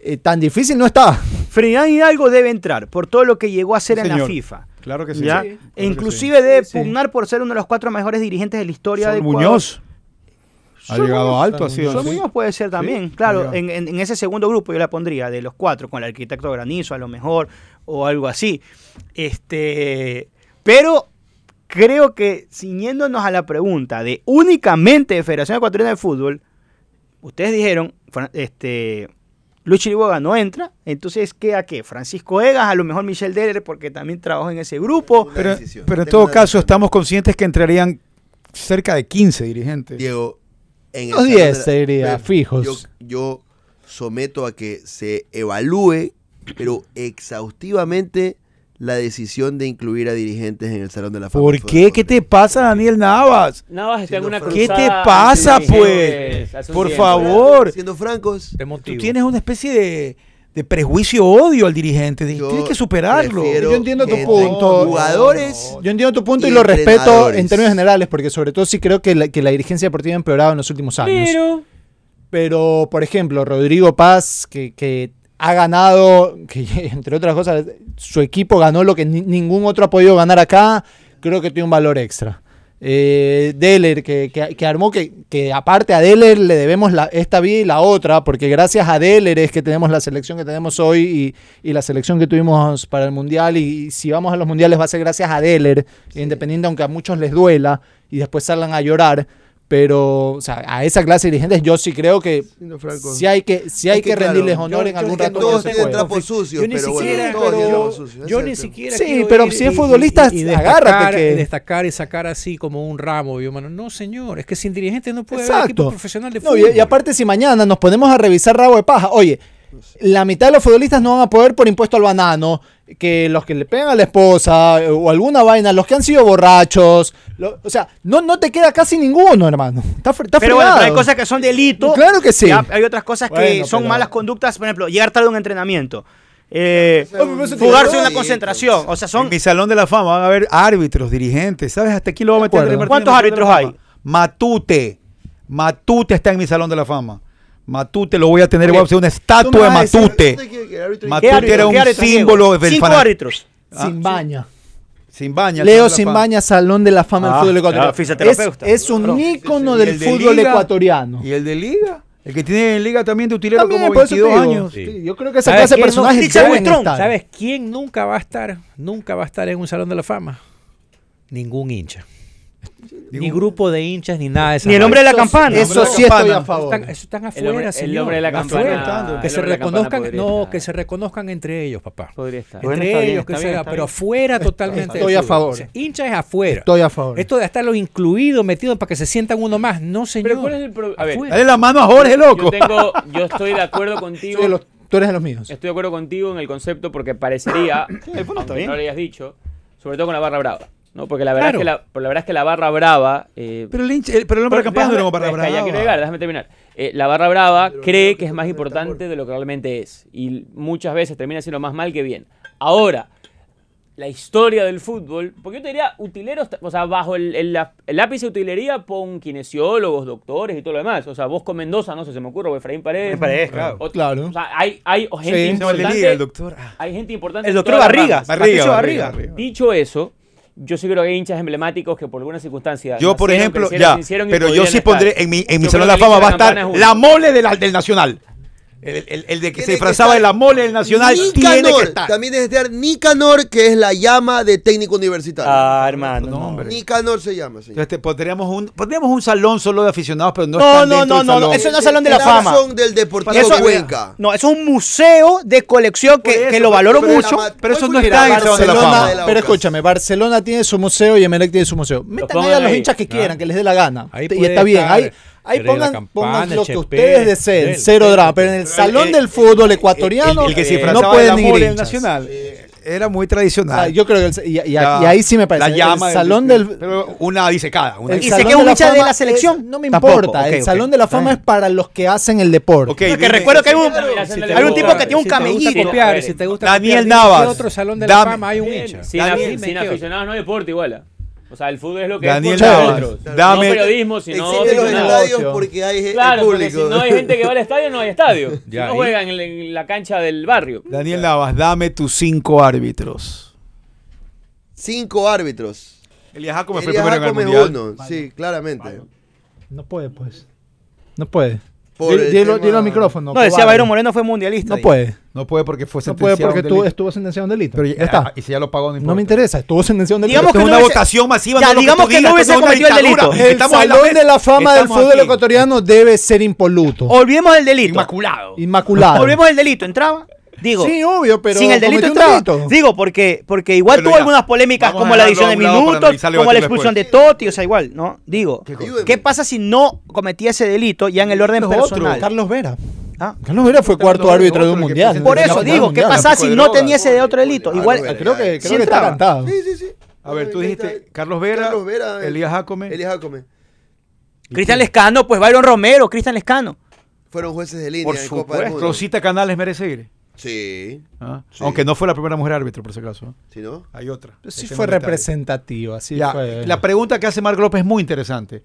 eh, tan difícil no está. Ferdinand Hidalgo debe entrar por todo lo que llegó a hacer Sí, en la. FIFA. Claro que sí. ¿ya? Sí, E inclusive debe Sí, sí. pugnar por ser uno de los cuatro mejores dirigentes de la historia Saúl de Ecuador. Muñoz ha llegado alto, ha sido. Saúl sí. Muñoz puede ser también, Sí, claro, en, llegado. en- en ese segundo grupo yo la pondría, de los cuatro, con el arquitecto Granizo a lo mejor, o algo así. Este, pero creo que ciñéndonos a la pregunta de únicamente de Federación Ecuatoriana de Fútbol, ustedes dijeron, este, Luis Chiriboga no entra, entonces queda qué? Francisco Egas, a lo mejor Michel Deller, porque también trabajó en ese grupo. Pero, en todo caso estamos conscientes que entrarían cerca de 15 dirigentes. Diego, en el Los salón 10 de la- te diría, Ve, fijos. Yo, yo someto a que se evalúe, pero exhaustivamente, la decisión de incluir a dirigentes en el Salón de la Fama. ¿Por qué? ¿Qué te pasa, Daniel Navas? Navas está en una franco. ¿Qué te cruzada pasa, pues? Por favor. Siendo francos, Tú tienes una especie de, de prejuicio, odio al dirigente. Tienes que superarlo. Yo entiendo tu punto. Jugadores. Yo entiendo tu punto y, Y lo respeto en términos generales, porque sobre todo sí creo que la, que la dirigencia deportiva ha empeorado en los últimos años. Pero. Pero, por ejemplo, Rodrigo Paz, que, que ha ganado, que entre otras cosas, su equipo ganó lo que ni- ningún otro ha podido ganar acá, creo que tiene un valor extra. Eh, Deller, que, que- que armó, que, que aparte a Deller le debemos la, esta vía y la otra, porque gracias a Deller es que tenemos la selección que tenemos hoy y, y la selección que tuvimos para el Mundial. Y, si vamos a los Mundiales va a ser gracias a Deller, independiente aunque a muchos les duela y después salgan a llorar. Pero, o sea, a esa clase de dirigentes yo sí creo que si hay que, si hay Es que, claro, rendirles honor yo- en yo algún que rato. todos no se tienen trapos sucios, Yo ni pero bueno, siquiera, todos yo, sucios, ni siquiera Sí, pero ir si es futbolista, y- y agárrate destacar, que- y destacar y sacar así como un ramo, yo, mano. No, señor, es que sin dirigentes no puede haber equipo profesional de No, fútbol. y, y aparte, si mañana nos ponemos a revisar rabo de paja, oye, la mitad de los futbolistas no van a poder por impuesto al banano, que los que le pegan a la esposa eh, o alguna vaina, los que han sido borrachos, lo- o sea, no, no te queda casi ninguno, hermano. Está, está Pero bueno, pero hay cosas que son delito. Claro que sí. Ya hay otras cosas que son pero- malas conductas, por ejemplo, llegar tarde a un entrenamiento. Eh, fugarse en una concentración. O sea, son. En mi salón de la fama van a haber árbitros, dirigentes. ¿Sabes hasta aquí lo va a meter? ¿Cuántos árbitros fama? Matute. Matute está en mi salón de la fama. Matute lo voy a tener, voy a hacer una estatua de Matute. ¿Usted quiere que el árbitro- Matute era un símbolo del Cinco árbitros. Sin baña. Sin baña. Leo Salón de la Sin Fama. baña, Salón de la Fama del Ah, Fútbol Ecuatoriano. ah. Es, es un Claro. ícono ¿Y del el de fútbol Liga? ecuatoriano. ¿Y el de Liga? El que tiene en Liga también de utilero También, como por eso te 22 digo, años. Sí. sí, yo creo que esa ¿Sabes clase de Buitrón, estar. ¿Sabes quién nunca va a estar? Nunca va a estar en un salón de la fama. Ningún hincha. Ni grupo de hinchas, ni nada de esa Ni el hombre de la Eso- campana. Eso sí estoy a favor. Están, eso están afuera, El hombre- el señor. hombre de la campana- Que el se hombre de la campana reconozcan, no, estar. que se reconozcan entre ellos, papá. Podría estar. Bueno, entre bien, ellos, que se pero bien. afuera totalmente. Estoy a favor. O sea, hincha es afuera. Estoy a favor. Esto de estarlos incluidos, metidos para que se sientan uno más. No, señor. Pero ¿cuál es el problema? A ver, Afuera. Dale la mano a Jorge, loco. yo tengo, yo estoy de acuerdo contigo. Los- tú eres de los míos. Estoy de acuerdo contigo en el concepto porque parecería, aunque no lo hayas dicho, sobre todo con la barra brava. ¿No? Porque la verdad, Claro. es que la, pero la verdad es que la barra brava. eh, Pero el, hincha- el- pero el hombre campana no era como para es que ya quiero brava. llegar, déjame terminar. Eh, la barra brava cree que es más importante de lo que realmente es. Y muchas veces termina siendo más mal que bien. Ahora, la historia del fútbol, porque yo te diría utileros, o sea, bajo el, el, la- el ápice de utilería pon kinesiólogos, doctores y todo lo demás. O sea, vos con Mendoza, no sé, se me ocurre, o Efraín Paredes. Paredes, claro. O- Claro. O sea, hay, hay gente Sí. Importante. El doctor. Ah. Hay gente importante. El en doctor Barriga. ramas. Patricio Barriga. Dicho eso, yo sí creo que hay hinchas emblemáticos que por alguna circunstancia. Yo, por ejemplo, ya, pero yo sí estar. pondré en mi, en mi salón de la fama va a estar la mole de la- del Nacional. El, el- el de que Tiene se disfrazaba de la mole del Nacional tiene Nicanor, que estar. También debe estar Nicanor, que es la llama de técnico universitario. Ah, hermano. No, no. hombre. Nicanor se llama, señor. Entonces te pondríamos un, pondríamos un salón solo de aficionados, pero no No, están no, no, no, salón. eso no es Salón de la Fama. Del Deportivo Eso- de Cuenca. No, eso es un museo de colección que, eso, que lo valoro pero mucho. la pero eso ¿cuál no está en el Salón de la Barcelona Fama. de la pero escúchame, Barcelona tiene su museo y Emelec tiene su museo. Metan ahí a los hinchas que quieran, Ah. que les dé la gana. Ahí y está bien. Ahí, ahí la pongan, Campana, pongan lo que Chepe, ustedes deseen, Del, cero drama. Pero en el salón del fútbol ecuatoriano el, el que se eh, no de la pueden del hinchas. Nacional era muy tradicional. Ah, yo creo que el- y, y- Ya, y ahí sí me parece. La llama el salón del, Pero una dice cada. Una el Y dice sé salón que es un hincha de la selección. es- no me Tampoco, importa. ok, el salón de la fama es para los que hacen el deporte. Porque dime- recuerdo que hay un, Claro, hay si un tipo que tiene un si camellito. si Daniel Navas, otro salón de la fama hay un hincha. Sin, aficionados no hay deporte igual. O sea, el fútbol es lo que Daniel es nosotros. dame- No periodismo, sino los estadios porque hay Claro, porque público. si no hay gente que va al estadio, no hay estadio. Si no juegan en, en la cancha del barrio. Daniel Navas, dame tus cinco árbitros. Cinco árbitros. Elías Jacome fue primero en el mundial. uno, sí, claramente. No puede, pues. No puede. Por Dilo, tema- dilo al micrófono. No, decía cobarde. Byron Moreno fue mundialista. No dice. puede. No puede porque fue No puede sentenciado porque un tú, estuvo sentenciado en delito. Pero ya está. Y si ya lo pagó, no importa. No me interesa, estuvo sentenciado en delito. Digamos Esto que es no una hubiese- votación masiva. Ya, no que digamos tú que no hubiese una cometido el delito. El Estamos en salón de la fama del estamos fútbol aquí. ecuatoriano debe ser impoluto. Olvidemos el delito. Inmaculado. Inmaculado. Olvidemos el delito. ¿Entraba? Digo. Sí, obvio, pero sin el delito. Digo, porque, porque igual Pero tuvo ya, algunas polémicas vamos como la dejarlo edición de minutos, como la expulsión de. Totti, o sea, igual, ¿no? Digo. ¿qué pasa si no cometía ese delito ya en el orden otro, personal? Carlos Vera. Ah. Carlos Vera fue cuarto árbitro de un mundial. Por eso digo, ¿qué pasa si no tenía ese de otro delito? Igual, Creo que, creo que está cantado. Sí, sí, sí. A ver, tú dijiste. Carlos Vera, Carlos Vera, Elías Jacome. Elías Jacome. Cristian Lescano, pues Byron Romero, Cristian Lescano. Fueron jueces de línea Por en Copa del supuesto. Mundo. Rosita Canales merece ir. Sí, Ah, Sí. Aunque no fue la primera mujer árbitro, por si acaso. ¿sí no? Hay otra. Sí Ese fue representativa, sí Ya, fue. La pregunta que hace Marco López es muy interesante.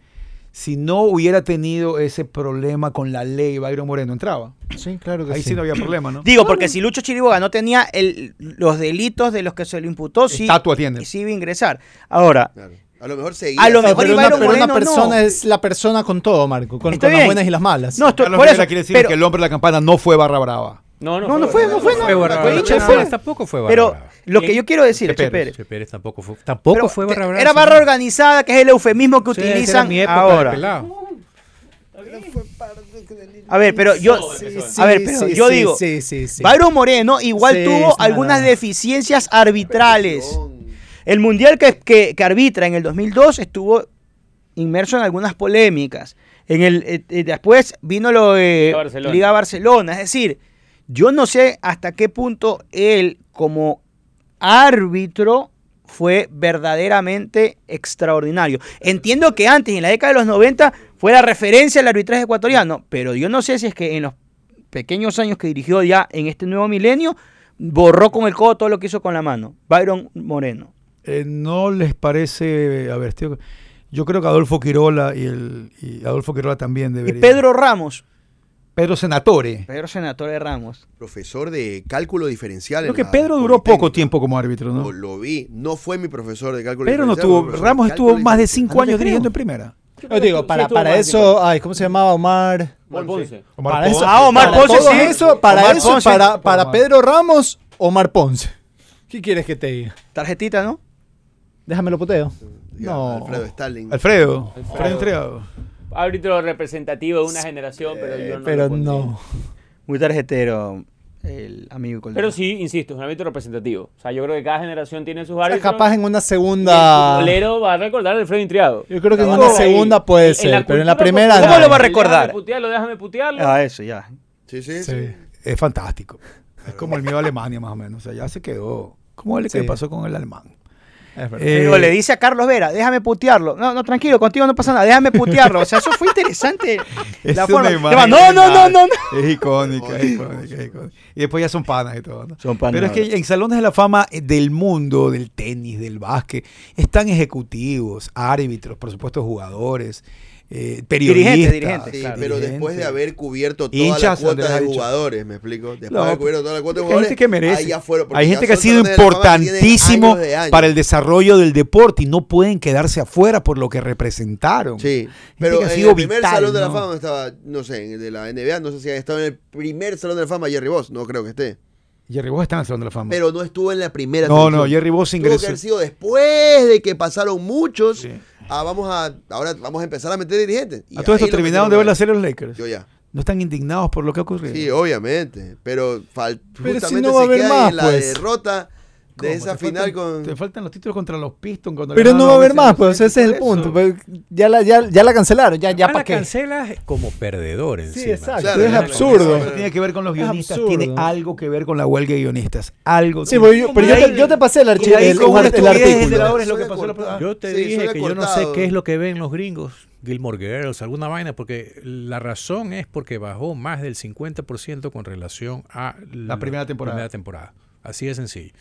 Si no hubiera tenido ese problema con la ley, Byron Moreno entraba. Sí, claro que Ahí sí. no había problema, ¿no? Digo, porque si Lucho Chiriboga no tenía el- los delitos de los que se le imputó, sí, Estatua tiene. sí iba a ingresar. Ahora, Claro. A lo mejor seguía. A lo mejor pero y una, pero Moreno persona no. es la persona con todo, Marco, con, las buenas y las malas. no, estoy, Carlos por eso. quiere decir pero, que el hombre de la campana no fue barra brava. No, No, no fue, no fue, no. Fue fue. Pérez tampoco fue Pero brava. lo que yo quiero decir, Che Pérez. Pérez, Che Pérez tampoco fue, tampoco pero fue barra brava. Era barra organizada, que es el eufemismo que Sí, utilizan mi época de ahora. A ver, pero yo, Sí, a ver, pero yo digo. Byron Moreno igual tuvo algunas nada. deficiencias arbitrales. El mundial que, que- que arbitra en el 2002 estuvo inmerso en algunas polémicas. En el, eh, eh, después vino lo de Barcelona. Liga Barcelona. Es decir, yo no sé hasta qué punto él como árbitro fue verdaderamente extraordinario. Entiendo que antes, en la década de los 90, fue la referencia del arbitraje ecuatoriano, pero yo no sé si es que en los pequeños años que dirigió ya en este nuevo milenio, borró con el codo todo lo que hizo con la mano. Byron Moreno. Eh, ¿No les parece, a ver, yo creo que Adolfo Quirola y, el, y Adolfo Quirola también Y debería. Pedro Ramos. Pedro Senatore. Pedro Senatore Ramos. Profesor de cálculo diferencial. Creo que Pedro duró poco tiempo como árbitro, ¿no? lo vi. No fue mi profesor de cálculo Pedro no diferencial. mi profesor de Ramos estuvo más de cinco Ah, no años dirigiendo en primera. Yo digo, para, eso, ay, ¿cómo se llamaba Omar? Omar Ponce. Omar Para eso, Ah, Omar para Ponce, sí. eso, para Omar eso, Ponce. para. Pedro Ramos, Omar Ponce. ¿Qué quieres que te diga? Tarjetita, ¿no? Déjame lo poteo. Ya, No. Alfredo Stalin. Alfredo. Alfredo. Alfredo Entregado. Árbitro representativo de una generación, pero yo no Pero no. Muy tarjetero, el amigo Colón. Pero sí, insisto, es un árbitro representativo. O sea, yo creo que cada generación tiene sus O sea, árbitros. capaz en una el segunda. futbolero va a recordar a Alfredo Intriado. Yo creo que en Ahí. una segunda puede En ser, pero en la primera ¿Cómo no. lo va a el recordar? Déjame putearlo, déjame putearlo. Ah, eso, ya. Sí, sí, Sí. sí. Es fantástico. Es como el mío de Alemania, más o menos. O sea, ya se quedó. ¿Cómo es lo que Sí. pasó con el alemán? Eh, Pero le dice a Carlos Vera, déjame putearlo. No, no, tranquilo, contigo no pasa nada, déjame putearlo. O sea, eso fue interesante. Es la una forma. imagen No, no, no, no, no. Es icónica, es icónica, es icónica. Y después ya son panas y todo. ¿no? Son panas Pero es que en salones de la fama eh, del mundo, del tenis, del básquet, están ejecutivos, árbitros, por supuesto jugadores, eh, Sí, claro. pero después de haber cubierto toda Hinchas, la cuota de jugadores, ¿me explico? Después No, de haber cubierto toda la cuota de Hay jugadores, gente que merece. fueron, Hay gente que ha sido importantísimo años de años. para el desarrollo del deporte y no pueden quedarse afuera por lo que representaron. Sí, pero ha sido el primer vital, salón de la ¿no? fama estaba, no sé, en el de la NBA, no sé si ha estado en el primer salón de la fama Jerry Boss, no creo que esté. Jerry Boss está en el Salón de la Fama. Pero no estuvo en la primera. no, no, Jerry Boss Tuvo que ingresó. haber sido después de que pasaron muchos. Sí. Ah, vamos a, ahora vamos a empezar a meter dirigentes. Y A todo esto terminaron de ver a la serie los Lakers. Yo ya. No están indignados por lo que ha ocurrido. Sí, obviamente. Pero, fal- Pero si justamente no va a se haber queda más, en la pues. derrota de esa Te final faltan- con. Te faltan los títulos contra los Pistons. cuando Pero no va a haber más, pues ese es el punto. pues, Ya la, ya, ya la cancelaron, ya, ya para la qué. cancelas como perdedor Sí, exacto, Claro, es absurdo. Tiene que ver con los guionistas, tiene algo que ver con la huelga de guionistas. Algo. Sí, yo- pero yo te, yo te pasé el, archivo, el, el artículo. Yo te Sí, dije que yo no sé qué es lo que ven los gringos, Gilmore Girls, alguna vaina, porque la razón es porque bajó más del 50% con relación a La primera temporada. primera temporada. Así de sencillo.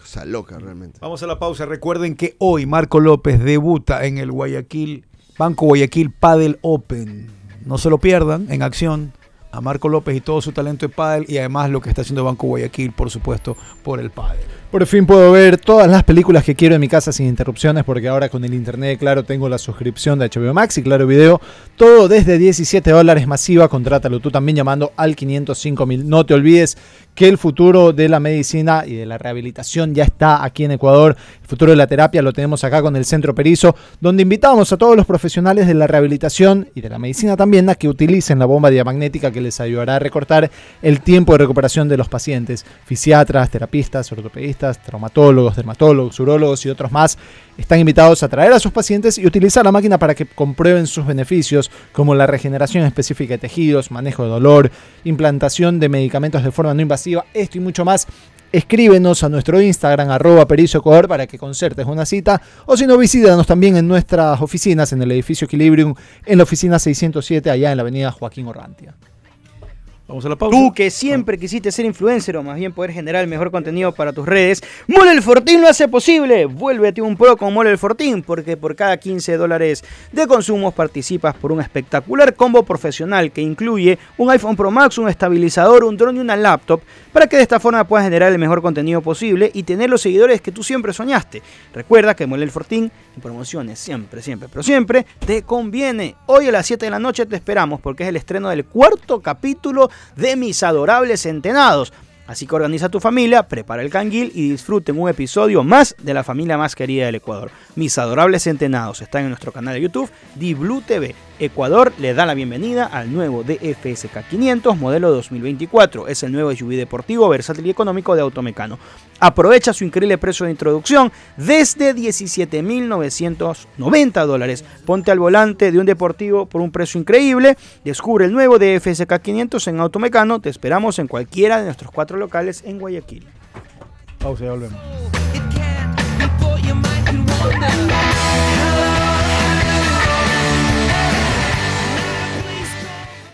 Cosa loca, realmente. Vamos a la pausa. Recuerden que hoy Marco López debuta en el Guayaquil, Banco Guayaquil Padel Open. No se lo pierdan en acción a Marco López y todo su talento de pádel y además lo que está haciendo Banco Guayaquil, por supuesto, por el pádel. Por fin puedo ver todas las películas que quiero en mi casa sin interrupciones porque ahora con el internet, claro, tengo la suscripción de HBO Max y Claro Video. Todo desde 17 dólares masiva. Contrátalo tú también llamando al 505 mil. No te olvides que el futuro de la medicina y de la rehabilitación ya está aquí en Ecuador. El futuro de la terapia lo tenemos acá con el Centro Perizo, donde invitamos a todos los profesionales de la rehabilitación y de la medicina también a que utilicen la bomba diamagnética que les ayudará a recortar el tiempo de recuperación de los pacientes. Fisiatras, terapistas, ortopedistas, traumatólogos, dermatólogos, urólogos y otros más están invitados a traer a sus pacientes y utilizar la máquina para que comprueben sus beneficios, como la regeneración específica de tejidos, manejo de dolor, implantación de medicamentos de forma no invasiva, esto y mucho más. Escríbenos a nuestro Instagram, arroba Ecuador, para que concertes una cita. O si no, visítanos también en nuestras oficinas, en el edificio Equilibrium, en la oficina 607, allá en la avenida Joaquín Orrantia. Vamos a la pausa. Tú que siempre quisiste ser influencer o más bien poder generar el mejor contenido para tus redes, Mole el Fortín lo hace posible. Vuélvete un pro con Mole el Fortín porque por cada 15 dólares de consumos participas por un espectacular combo profesional que incluye un iPhone Pro Max, un estabilizador, un drone y una laptop para que de esta forma puedas generar el mejor contenido posible y tener los seguidores que tú siempre soñaste. Recuerda que Mole el Fortín en promociones siempre, siempre, pero siempre te conviene. Hoy a las 7 de la noche te esperamos porque es el estreno del cuarto capítulo de Mis Adorables Centenados. Así que organiza tu familia, prepara el canguil y disfruten un episodio más de la familia más querida del Ecuador. Mis Adorables Centenados están en nuestro canal de YouTube, Blue TV. Ecuador le da la bienvenida al nuevo DFSK 500 modelo 2024. Es el nuevo SUV deportivo, versátil y económico de Automecano. Aprovecha su increíble precio de introducción desde 17.990 dólares. Ponte al volante de un deportivo por un precio increíble. Descubre el nuevo DFSK 500 en Automecano. Te esperamos en cualquiera de nuestros cuatro locales en Guayaquil. Pausa, volvemos.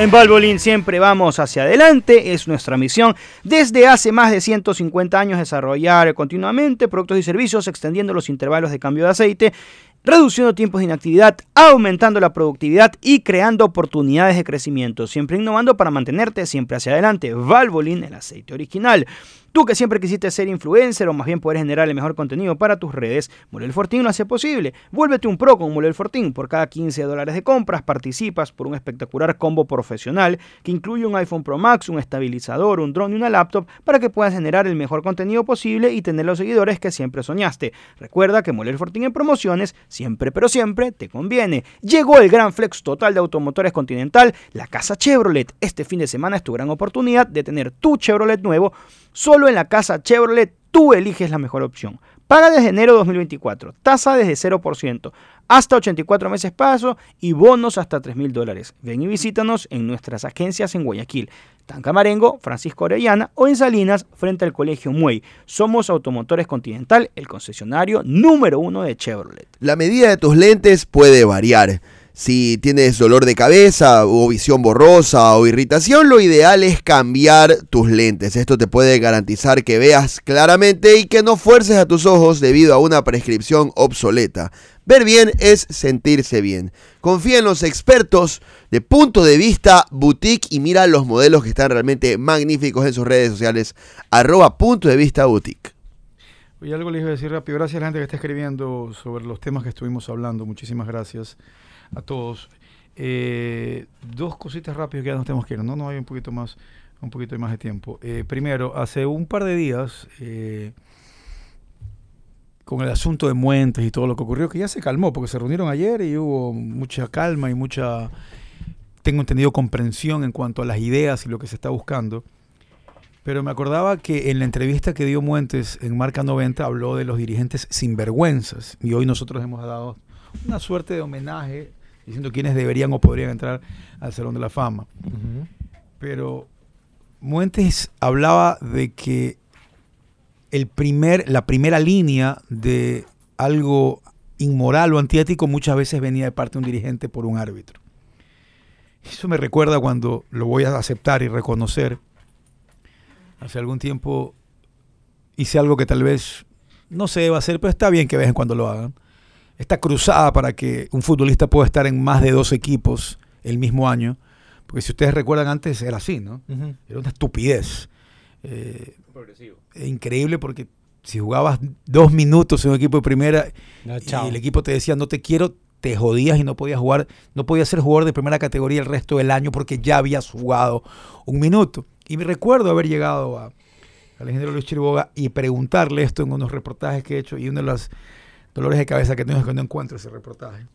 En Valvoline siempre vamos hacia adelante, es nuestra misión. Desde hace más de 150 años desarrollar continuamente productos y servicios, extendiendo los intervalos de cambio de aceite, reduciendo tiempos de inactividad, aumentando la productividad y creando oportunidades de crecimiento, siempre innovando para mantenerte siempre hacia adelante. Valvoline, el aceite original. Tú que siempre quisiste ser influencer o más bien poder generar el mejor contenido para tus redes, Molel Fortín lo hace posible. Vuélvete un pro con Molel Fortín. Por cada 15 dólares de compras participas por un espectacular combo profesional que incluye un iPhone Pro Max, un estabilizador, un drone y una laptop para que puedas generar el mejor contenido posible y tener los seguidores que siempre soñaste. Recuerda que Molel Fortín en promociones siempre pero siempre te conviene. Llegó el gran flex total de automotores Continental, la casa Chevrolet. Este fin de semana es tu gran oportunidad de tener tu Chevrolet nuevo Solo en la casa Chevrolet tú eliges la mejor opción. Paga desde enero 2024, tasa desde 0%, hasta 84 meses paso y bonos hasta 3 mil dólares. Ven y visítanos en nuestras agencias en Guayaquil, Tancamarengo, Francisco Orellana o en Salinas frente al Colegio Muey. Somos Automotores Continental, el concesionario número uno de Chevrolet. La medida de tus lentes puede variar. Si tienes dolor de cabeza o visión borrosa o irritación, lo ideal es cambiar tus lentes. Esto te puede garantizar que veas claramente y que no fuerces a tus ojos debido a una prescripción obsoleta. Ver bien es sentirse bien. Confía en los expertos de punto de vista boutique y mira los modelos que están realmente magníficos en sus redes sociales. Arroba punto de vista boutique. Oye, algo les iba a decir rápido. Gracias a la gente que está escribiendo sobre los temas que estuvimos hablando. Muchísimas gracias a todos. Eh, dos cositas rápidas que ya nos tenemos que ir. No, no hay un poquito más, un poquito más de tiempo. Eh, primero, hace un par de días, eh, con el asunto de Muentes y todo lo que ocurrió, que ya se calmó, porque se reunieron ayer y hubo mucha calma y mucha, tengo entendido, comprensión en cuanto a las ideas y lo que se está buscando. Pero me acordaba que en la entrevista que dio Muentes en Marca 90 habló de los dirigentes sinvergüenzas. Y hoy nosotros hemos dado una suerte de homenaje diciendo quiénes deberían o podrían entrar al Salón de la Fama. Pero Muentes hablaba de que el primer, la primera línea de algo inmoral o antiético muchas veces venía de parte de un dirigente por un árbitro. Eso me recuerda cuando lo voy a aceptar y reconocer. Hace algún tiempo hice algo que tal vez no se deba hacer, pero está bien que de vez en cuando lo hagan esta cruzada para que un futbolista pueda estar en más de dos equipos el mismo año. Porque si ustedes recuerdan antes era así, ¿no? Era una estupidez. Eh, increíble porque si jugabas dos minutos en un equipo de primera y el equipo te decía no te quiero, te jodías y no podías jugar, no podías ser jugador de primera categoría el resto del año porque ya habías jugado un minuto. Y me recuerdo haber llegado a, al ingeniero Luis Chiriboga y preguntarle esto en unos reportajes que he hecho y una de las dolores de cabeza que tengo cuando encuentro ese reportaje.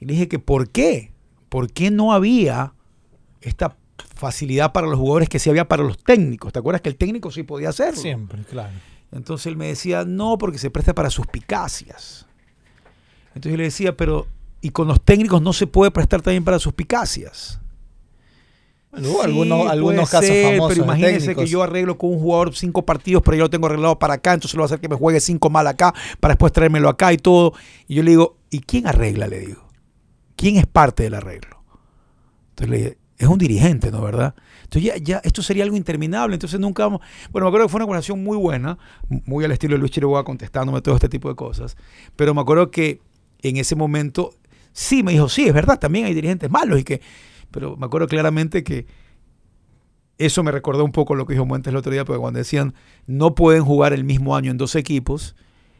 Y le dije que ¿por qué? ¿Por qué no había esta facilidad para los jugadores que sí había para los técnicos? ¿Te acuerdas que el técnico sí podía hacerlo? Siempre, claro. Entonces él me decía, no, porque se presta para suspicacias. Entonces yo le decía, pero ¿y con los técnicos no se puede prestar también para suspicacias? Bueno, Sí, algunos, casos ser, famosos. Pero imagínense técnicos. que yo arreglo con un jugador cinco partidos, pero yo lo tengo arreglado para acá, entonces lo va a hacer que me juegue cinco mal acá, para después traérmelo acá y todo. Y yo le digo, ¿y quién arregla? Le digo. ¿Quién es parte del arreglo? Entonces le dije, es un dirigente, ¿no? ¿Verdad? Entonces ya, ya esto sería algo interminable, entonces nunca vamos... Bueno, me acuerdo que fue una conversación muy buena, muy al estilo de Luis Chiriboga contestándome todo este tipo de cosas, pero me acuerdo que en ese momento sí me dijo, sí, es verdad, también hay dirigentes malos y que... Pero me acuerdo claramente que eso me recordó un poco lo que dijo Muentes el otro día, porque cuando decían no pueden jugar el mismo año en dos equipos,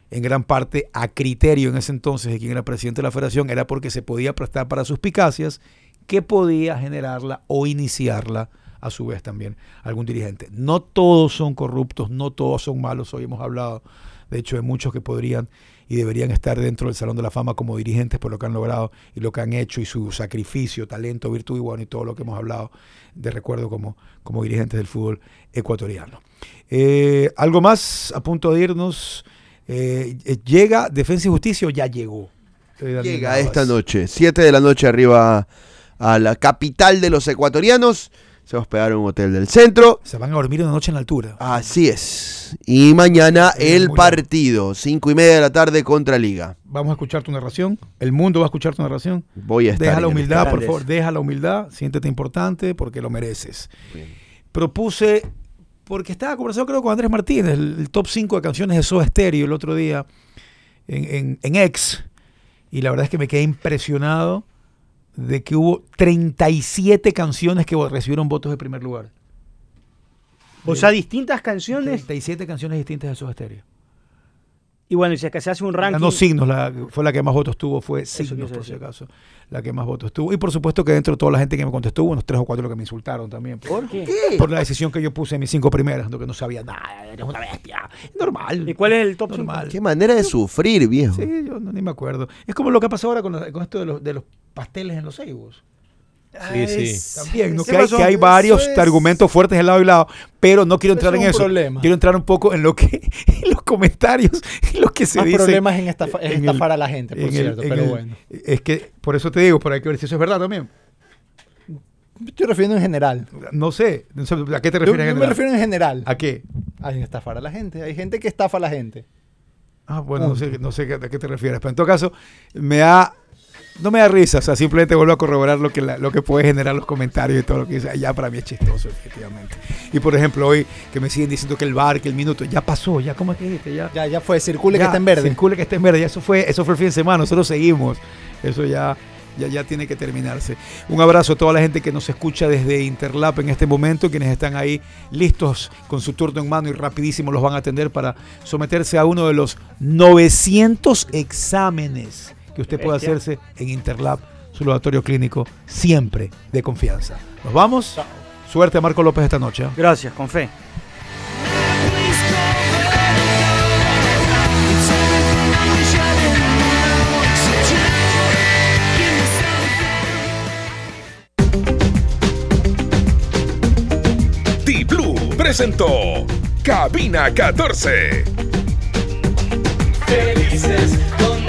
en gran parte a criterio en ese entonces de quien era presidente de la federación, era porque se podía prestar para suspicacias que podía generarla o iniciarla a su vez también algún dirigente. No todos son corruptos, no todos son malos, hoy hemos hablado de hecho de muchos que podrían y deberían estar dentro del Salón de la Fama como dirigentes por lo que han logrado y lo que han hecho y su sacrificio, talento, virtud y bueno y todo lo que hemos hablado de recuerdo como, como dirigentes del fútbol ecuatoriano. Eh, ¿Algo más a punto de irnos? Eh, eh, ¿Llega Defensa y Justicia o ya llegó? Llega esta noche, 7 de la noche arriba a la capital de los ecuatorianos. Se hospedaron en un hotel del centro. Se van a dormir una noche en la altura. Así es. Y mañana el partido, cinco y media de la tarde contra Liga. Vamos a escuchar tu narración. El mundo va a escuchar tu narración. Voy a estar. Deja la humildad, por favor. Deja la humildad. Siéntete importante porque lo mereces. Propuse, porque estaba conversando creo con Andrés Martínez, el, el top 5 de canciones de Soda Stereo el otro día en, en, en X. Y la verdad es que me quedé impresionado de que hubo 37 canciones que recibieron votos de primer lugar. O sea, distintas canciones. 37 canciones distintas de Soda Stereo. Y bueno, y si es que se hace un ranking. Ganó Signos, la, fue la que más votos tuvo, fue Signos, por si acaso, la que más votos tuvo. Y por supuesto que dentro de toda la gente que me contestó, hubo unos tres o cuatro que me insultaron también. ¿Por qué? Por la decisión que yo puse en mis cinco primeras, lo que no sabía nada, eres una bestia. Normal. ¿Y cuál es el top cinco? Normal. Qué manera de sufrir, viejo. Sí, yo no, ni me acuerdo. Es como lo que ha pasado ahora con, con esto de los, de los pasteles en los ceibos. Sí, sí. También, ¿no? ¿Qué que, hay, que hay varios es- argumentos fuertes de lado y lado, pero no quiero entrar es en eso. problema. Quiero entrar un poco en lo que en los comentarios, en lo que se Más dice. problemas en, estafa- en en el- estafar a la gente, por el- cierto, pero el- bueno. Es que por eso te digo, pero hay que ver si eso es verdad también. Me estoy refiriendo en general. No sé, no sé, ¿a qué te Yo, refieres? yo en me general? refiero en general. ¿A qué? A estafar a la gente. Hay gente que estafa a la gente. Ah, bueno, no sé, no sé a qué te refieres, pero en todo caso, me da, no me da risa, o sea, simplemente vuelvo a corroborar lo que, la- lo que puede generar los comentarios y todo lo que dice. Ya para mí es chistoso, efectivamente. Y por ejemplo, hoy que me siguen diciendo que el bar, que el minuto, ya pasó, ya, ¿cómo es que dijiste? Ya, Ya, ya fue, circule que está en verde. Circule que está en verde, ya eso fue, eso fue el fin de semana, nosotros seguimos. Eso ya, ya, ya tiene que terminarse. Un abrazo a toda la gente que nos escucha desde Interlap en este momento, quienes están ahí listos con su turno en mano y rapidísimo los van a atender para someterse a uno de los 900 exámenes que usted puede Bestia. hacerse en Interlab, su laboratorio clínico siempre de confianza. Nos vamos. Suerte a Marco López esta noche. ¿eh? Gracias, con fe. T-Blue presentó Cabina 14. Felices con